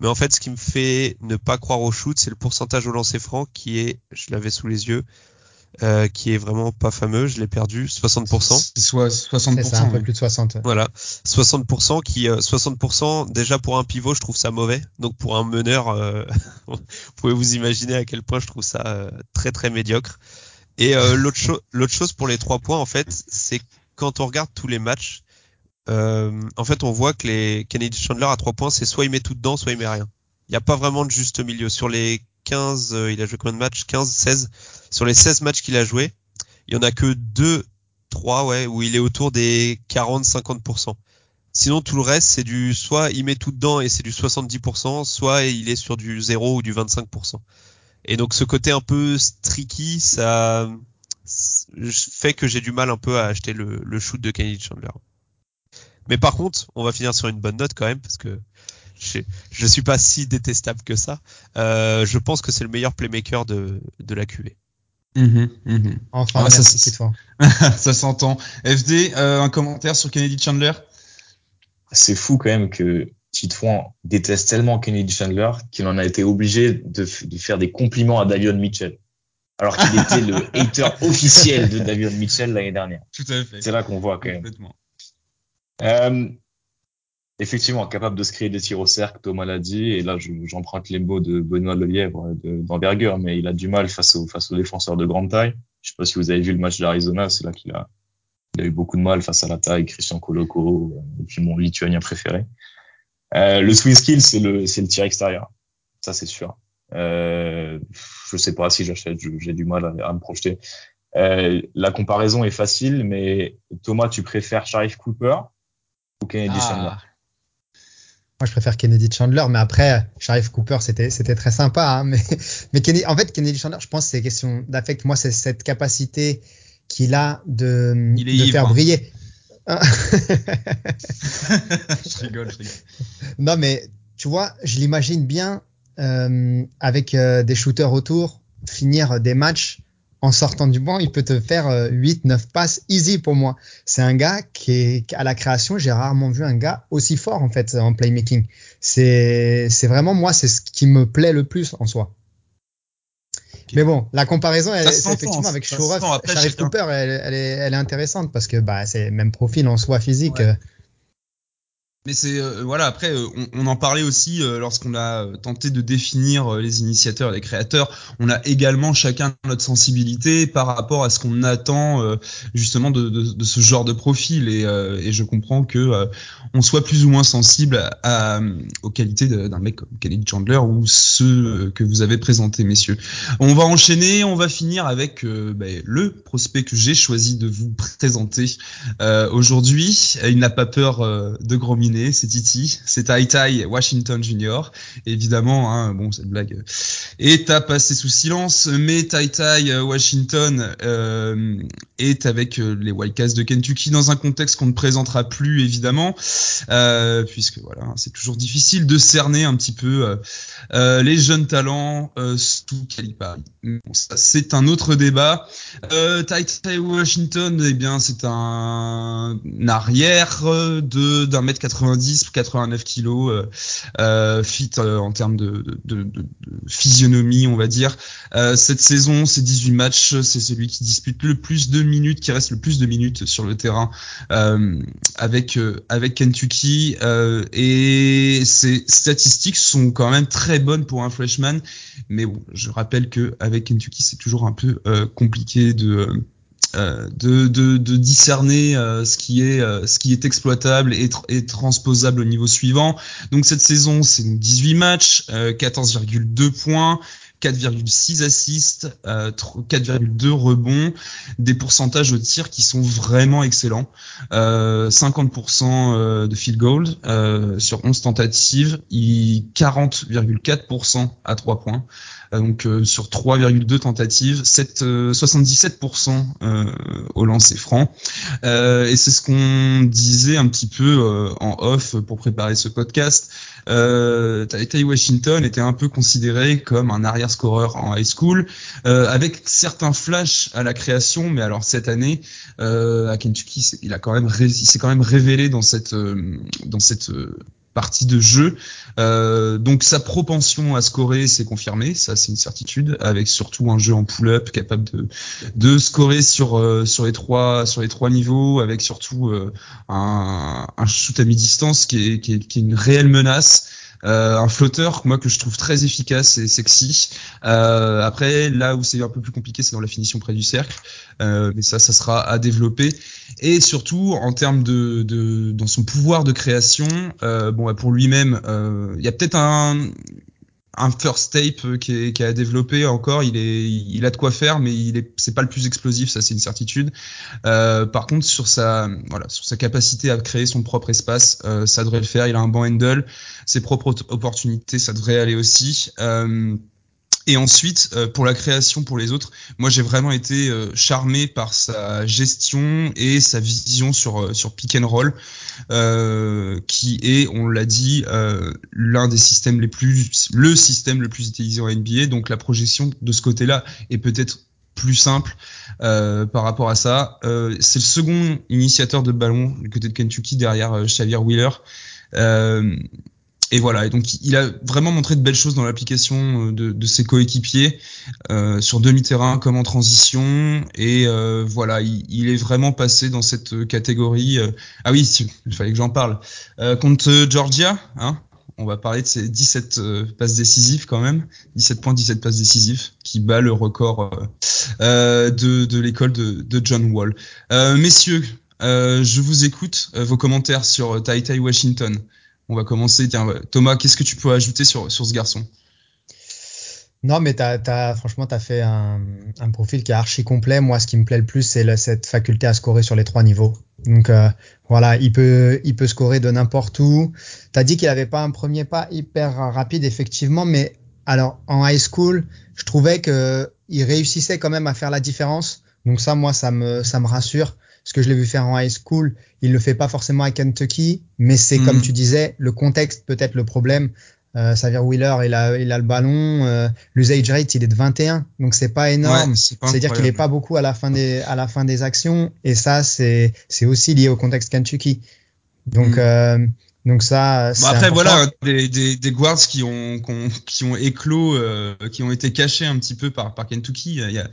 Mais en fait, ce qui me fait ne pas croire au shoot, c'est le pourcentage au lancer franc qui est, je l'avais sous les yeux, euh, qui est vraiment pas fameux, je l'ai perdu, 60%. Soit 60%. C'est un peu plus de 60. Voilà, 60% qui, 60% euh, déjà pour un pivot, je trouve ça mauvais. Donc pour un meneur, euh, vous pouvez vous imaginer à quel point je trouve ça très très médiocre. Et l'autre chose, l'autre chose pour les trois points en fait, c'est quand on regarde tous les matchs, euh, en fait, on voit que les Kennedy Chandler à trois points, c'est soit il met tout dedans, soit il met rien. Il n'y a pas vraiment de juste milieu. Sur les 15, euh, il a joué combien de matchs? 15, 16 Sur les 16 matchs qu'il a joué, il y en a que 2, 3, ouais, où il est autour des 40-50%. Sinon, tout le reste, c'est du soit il met tout dedans et c'est du 70%, soit il est sur du 0 ou du 25%. Et donc ce côté un peu tricky, ça fait que j'ai du mal un peu à acheter le, le shoot de Kennedy Chandler. Mais par contre, on va finir sur une bonne note quand même parce que je, je suis pas si détestable que ça. Euh, je pense que c'est le meilleur playmaker de, de la QV. Mhm, mhm. Enfin, Ah, ça, ça s'entend. FD, euh, un commentaire sur Kennedy Chandler? C'est fou quand même que Titouan déteste tellement Kennedy Chandler qu'il en a été obligé de, de faire des compliments à Davion Mitchell. Alors qu'il était le hater officiel de Davion Mitchell l'année dernière. Tout à fait. C'est là qu'on voit quand même. Complètement. Euh, effectivement, capable de se créer des tirs au cercle, Thomas l'a dit, et là je- j'emprunte les mots de Benoît Lelièvre de- d'envergure, mais il a du mal face aux, face aux défenseurs de grande taille. Je sais pas si vous avez vu le match d'Arizona, c'est là qu'il a, il a eu beaucoup de mal face à la taille, Christian Koloko, euh, et puis mon lituanien préféré. Euh, le swing skill, c'est le, c'est le tir extérieur. Ça, c'est sûr. Euh, je sais pas si j'achète, j'ai du mal à, à me projeter. Euh, la comparaison est facile, mais Thomas, tu préfères Sharif Cooper ou Kennedy Ah. Chandler Moi, je préfère Kennedy Chandler, mais après, Sharif Cooper, c'était c'était très sympa. Hein, mais mais Kennedy, en fait, Kennedy Chandler, je pense que c'est question d'affect. Moi, c'est cette capacité qu'il a de, Il de ivre, faire hein. briller. Je rigole, je rigole. non, mais tu vois, je l'imagine bien euh, avec euh, des shooters autour, finir des matchs en sortant du banc. Il peut te faire euh, 8, 9 passes easy pour moi. C'est un gars qui est à la création. J'ai rarement vu un gars aussi fort en fait en playmaking. C'est c'est vraiment moi, c'est ce qui me plaît le plus en soi. Mais bon, la comparaison, elle, effectivement avec. Après, Sharif Cooper, elle, elle est, elle est intéressante parce que bah, c'est le même profil en soi physique. Ouais. Mais c'est euh, voilà après euh, on, on en parlait aussi euh, lorsqu'on a euh, tenté de définir euh, les initiateurs les créateurs. On a également chacun notre sensibilité par rapport à ce qu'on attend euh, justement de, de, de ce genre de profil et, et je comprends que on soit plus ou moins sensible à, à- aux qualités d'un mec comme Kennedy Chandler ou ceux que vous avez présentés messieurs. On va enchaîner, on va finir avec ben, le prospect que j'ai choisi de vous présenter aujourd'hui. Il n'a pas peur de c'est Titi, c'est Tai Tai Washington Jr. Évidemment, hein, bon cette blague euh, est à passer sous silence, mais Tai Tai euh, Washington euh, est avec les Wildcats de Kentucky dans un contexte qu'on ne présentera plus évidemment, puisque voilà, c'est toujours difficile de cerner un petit peu les jeunes talents sous Calipari. Bon, ça, c'est un autre débat. Tai Tai Washington, eh bien, c'est un, arrière de d'un mètre 90, 89 kilos, euh, euh, fit euh, en termes de, physionomie, on va dire. Cette saison, c'est 18 matchs, c'est celui qui dispute le plus de minutes, qui reste le plus de minutes sur le terrain avec avec Kentucky. Et ses statistiques sont quand même très bonnes pour un freshman. Mais bon, je rappelle que avec Kentucky, c'est toujours un peu compliqué de euh, de, de, de discerner euh, ce qui est euh, ce qui est exploitable et, et transposable au niveau suivant. Donc cette saison, c'est donc 18 matchs, euh, 14,2 points. 4,6 assists, euh, tr- 4,2 rebonds, des pourcentages au tir qui sont vraiment excellents. Euh, 50% euh, de field goal euh, sur 11 tentatives, il 40,4% à 3 points. Euh, donc euh, sur 3,2 tentatives, 7, euh, 77% euh, au lancer franc. Euh, et c'est ce qu'on disait un petit peu euh, en off pour préparer ce podcast. Euh, Tai Washington était un peu considéré comme un arrière-scoreur en high school, euh, avec certains flashs à la création, mais alors cette année euh, à Kentucky, c'est- il a quand même, il s'est quand même révélé dans cette euh, dans cette euh, partie de jeu. Euh, donc sa propension à scorer s'est confirmée, ça c'est une certitude, avec surtout un jeu en pull-up capable de de scorer sur euh, sur les trois sur les trois niveaux, avec surtout euh, un, un shoot à mi-distance qui est, qui est qui est une réelle menace. Euh, un flotteur, moi que je trouve très efficace et sexy. Euh, après, là où c'est un peu plus compliqué, c'est dans la finition près du cercle. Euh, mais ça, ça sera à développer. Et surtout en termes de, de dans son pouvoir de création, euh, bon, bah, pour lui-même, il y a peut-être un un first tape qui est, qui a développé encore. Il est, il a de quoi faire, mais il est, c'est pas le plus explosif, ça c'est une certitude. Euh, par contre, sur sa, voilà, sur sa capacité à créer son propre espace, euh, ça devrait le faire. Il a un bon handle, ses propres opportunités, ça devrait aller aussi. Euh, et ensuite, euh, pour la création pour les autres, moi j'ai vraiment été euh, charmé par sa gestion et sa vision sur euh, sur pick and roll, qui est, on l'a dit, l'un des systèmes les plus, le système le plus utilisé en NBA. Donc la projection de ce côté-là est peut-être plus simple euh, par rapport à ça. Euh, c'est le second initiateur de ballon du côté de Kentucky derrière euh, Xavier Wheeler. Et voilà, et donc il a vraiment montré de belles choses dans l'application euh, de, de, ses coéquipiers euh, sur demi-terrain comme en transition. Et euh, voilà, il, il, est vraiment passé dans cette catégorie. Euh, ah oui, il fallait que j'en parle. Euh, contre Georgia, hein, on va parler de ses 17 passes décisives quand même, 17 points, 17 passes décisives, qui bat le record de, de l'école de, de, John Wall. messieurs, je vous écoute vos commentaires sur Tai Tai Washington. On va commencer. Thomas, qu'est-ce que tu peux ajouter sur, ce garçon? Non, mais franchement, tu as fait un, profil qui est archi complet. Moi, ce qui me plaît le plus, c'est cette faculté à scorer sur les trois niveaux. Donc euh, voilà, il peut, scorer de n'importe où. Tu as dit qu'il n'avait pas un premier pas hyper rapide, effectivement, mais alors en high school, je trouvais qu'il réussissait quand même à faire la différence. Donc ça, moi, ça me rassure ce que je l'ai vu faire en high school, il le fait pas forcément à Kentucky, mais c'est comme mm. tu disais, le contexte peut-être le problème. Euh, Xavier Wheeler, il a, il a le ballon. Euh, L'usage rate, il est de 21, donc c'est pas énorme. C'est-à-dire qu'il est pas beaucoup à la fin des, à la fin des actions, et ça, c'est, c'est aussi lié au contexte Kentucky. Donc, mm. euh, donc ça. Bon, après voilà des, des, des, guards qui ont, qui ont éclos, euh, qui ont été cachés un petit peu par, par Kentucky. Il y, a,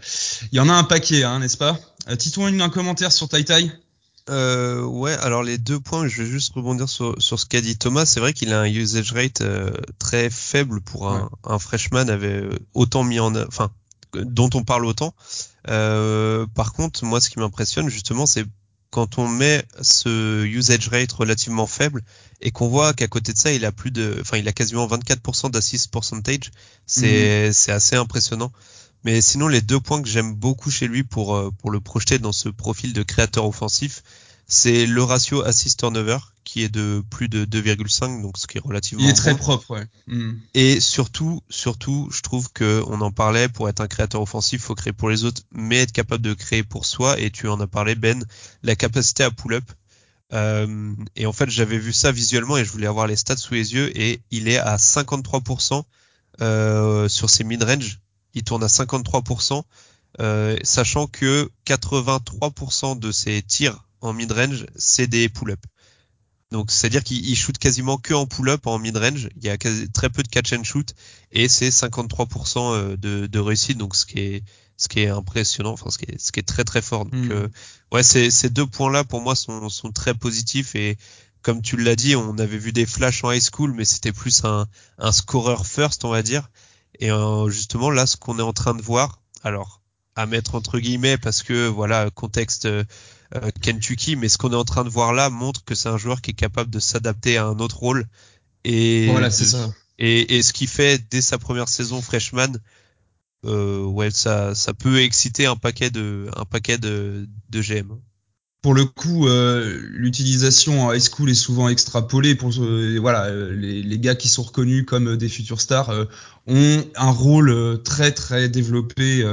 il y en a un paquet, hein, n'est-ce pas? Euh, Titouan, un commentaire sur Tai Tai? Euh, ouais, alors les deux points, je vais juste rebondir sur, sur ce qu'a dit Thomas. C'est vrai qu'il a un usage rate euh, très faible pour un, ouais. un freshman avait autant mis en, enfin, dont on parle autant. Euh, par contre, moi, ce qui m'impressionne justement, c'est quand on met ce usage rate relativement faible et qu'on voit qu'à côté de ça, il a plus de, enfin, il a quasiment 24% d'assist percentage, c'est, mmh. c'est assez impressionnant. Mais sinon, les deux points que j'aime beaucoup chez lui pour, euh, pour le projeter dans ce profil de créateur offensif, c'est le ratio assist turnover qui est de plus de 2,5 donc ce qui est relativement il est très propre ouais. Mm. et surtout surtout je trouve que on en parlait pour être un créateur offensif faut créer pour les autres mais être capable de créer pour soi et tu en as parlé Ben la capacité à pull up. Euh, et en fait j'avais vu ça visuellement et je voulais avoir les stats sous les yeux et il est à 53% euh, sur ses mid range il tourne à 53%, euh, sachant que 83% de ses tirs en mid-range, c'est des pull-up. Donc c'est-à-dire qu'il shoot quasiment que en pull-up en mid-range, il y a très peu de catch and shoot et c'est 53% euh, de, de, réussite, donc ce qui est ce qui est impressionnant, enfin ce qui est, ce qui est très très fort. Donc mm. euh, ouais, ces, ces deux points-là pour moi sont, sont très positifs et comme tu l'as dit, on avait vu des flashs en high school, mais c'était plus un, un scoreur first, on va dire. Et euh, justement, là, ce qu'on est en train de voir, alors à mettre entre guillemets parce que voilà contexte euh, Kentucky, mais ce qu'on est en train de voir là montre que c'est un joueur qui est capable de s'adapter à un autre rôle. Et voilà, c'est ça. Et, et, ce qui fait dès sa première saison freshman, euh, ouais, ça, ça peut exciter un paquet de, un paquet de, de GM pour le coup, euh, l'utilisation en high school est souvent extrapolée. Pour euh, voilà, euh, les, les, gars qui sont reconnus comme des futurs stars euh, ont un rôle euh, très très développé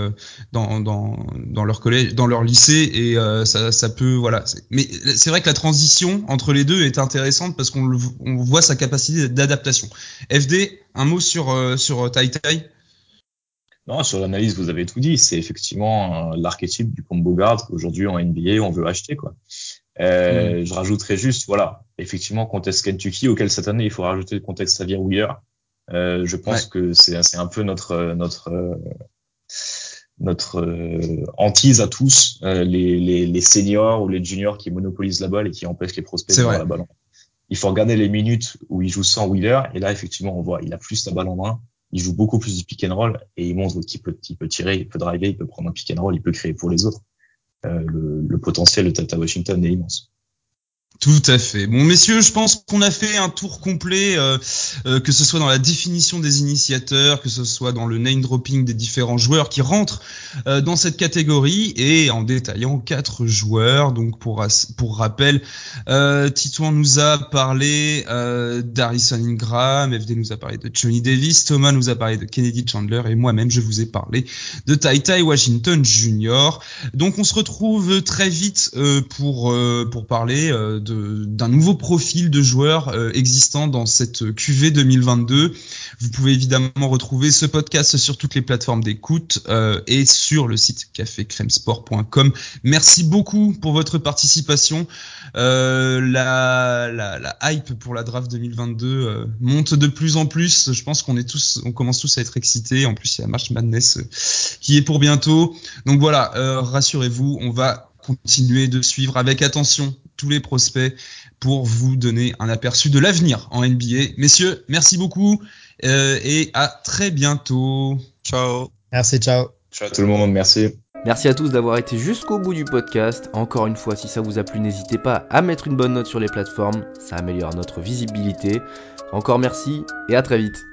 dans, dans, dans leur collège, dans leur lycée, et ça, ça peut voilà. Mais c'est vrai que la transition entre les deux est intéressante parce qu'on on voit sa capacité d'adaptation. FD, un mot sur sur Tai Tai? Non, sur l'analyse, vous avez tout dit. C'est effectivement euh, l'archétype du combo guard qu'aujourd'hui en NBA on veut acheter quoi. Euh, mm. Je rajouterais juste, voilà, effectivement contexte Kentucky auquel cette année il faut rajouter le contexte Xavier Wheeler. Euh, je pense ouais. que c'est c'est un peu notre notre notre euh, hantise à tous, euh, les, les, les, seniors ou les juniors qui monopolisent la balle et qui empêchent les prospects de voir la balle. Il faut regarder les minutes où il joue sans Wheeler. Et là, effectivement, on voit, il a plus la balle en main. Il joue beaucoup plus du pick and roll et il montre qu'il peut, il tirer, il peut driver, il peut prendre un pick and roll, il peut créer pour les autres. Euh, le, le, potentiel de Tata Washington est immense. Tout à fait. Bon, messieurs, je pense qu'on a fait un tour complet, euh, euh, que ce soit dans la définition des initiateurs, que ce soit dans le name dropping des différents joueurs qui rentrent euh, dans cette catégorie, et en détaillant quatre joueurs. Donc, pour pour rappel, euh, Titouan nous a parlé euh, d'Harrison Ingram, FD nous a parlé de Johnny Davis, Thomas nous a parlé de Kennedy Chandler, et moi-même, je vous ai parlé de Tai Tai Washington Jr. Donc, on se retrouve très vite pour pour parler d'un nouveau profil de joueurs euh, existant dans cette QV 2022. Vous pouvez évidemment retrouver ce podcast sur toutes les plateformes d'écoute euh, et sur le site cafécremesport.com. Merci beaucoup pour votre participation. Euh, la, hype pour la draft 2022 euh, monte de plus en plus. Je pense qu'on est tous, on commence tous à être excités. En plus, il y a March Madness qui est pour bientôt. Donc voilà, rassurez-vous, on va continuer de suivre avec attention tous les prospects pour vous donner un aperçu de l'avenir en NBA. Messieurs, merci beaucoup euh, et à très bientôt. Ciao. Merci, ciao. Ciao tout le monde, merci. Merci à tous d'avoir été jusqu'au bout du podcast. Encore une fois, si ça vous a plu, n'hésitez pas à mettre une bonne note sur les plateformes, ça améliore notre visibilité. Encore merci et à très vite.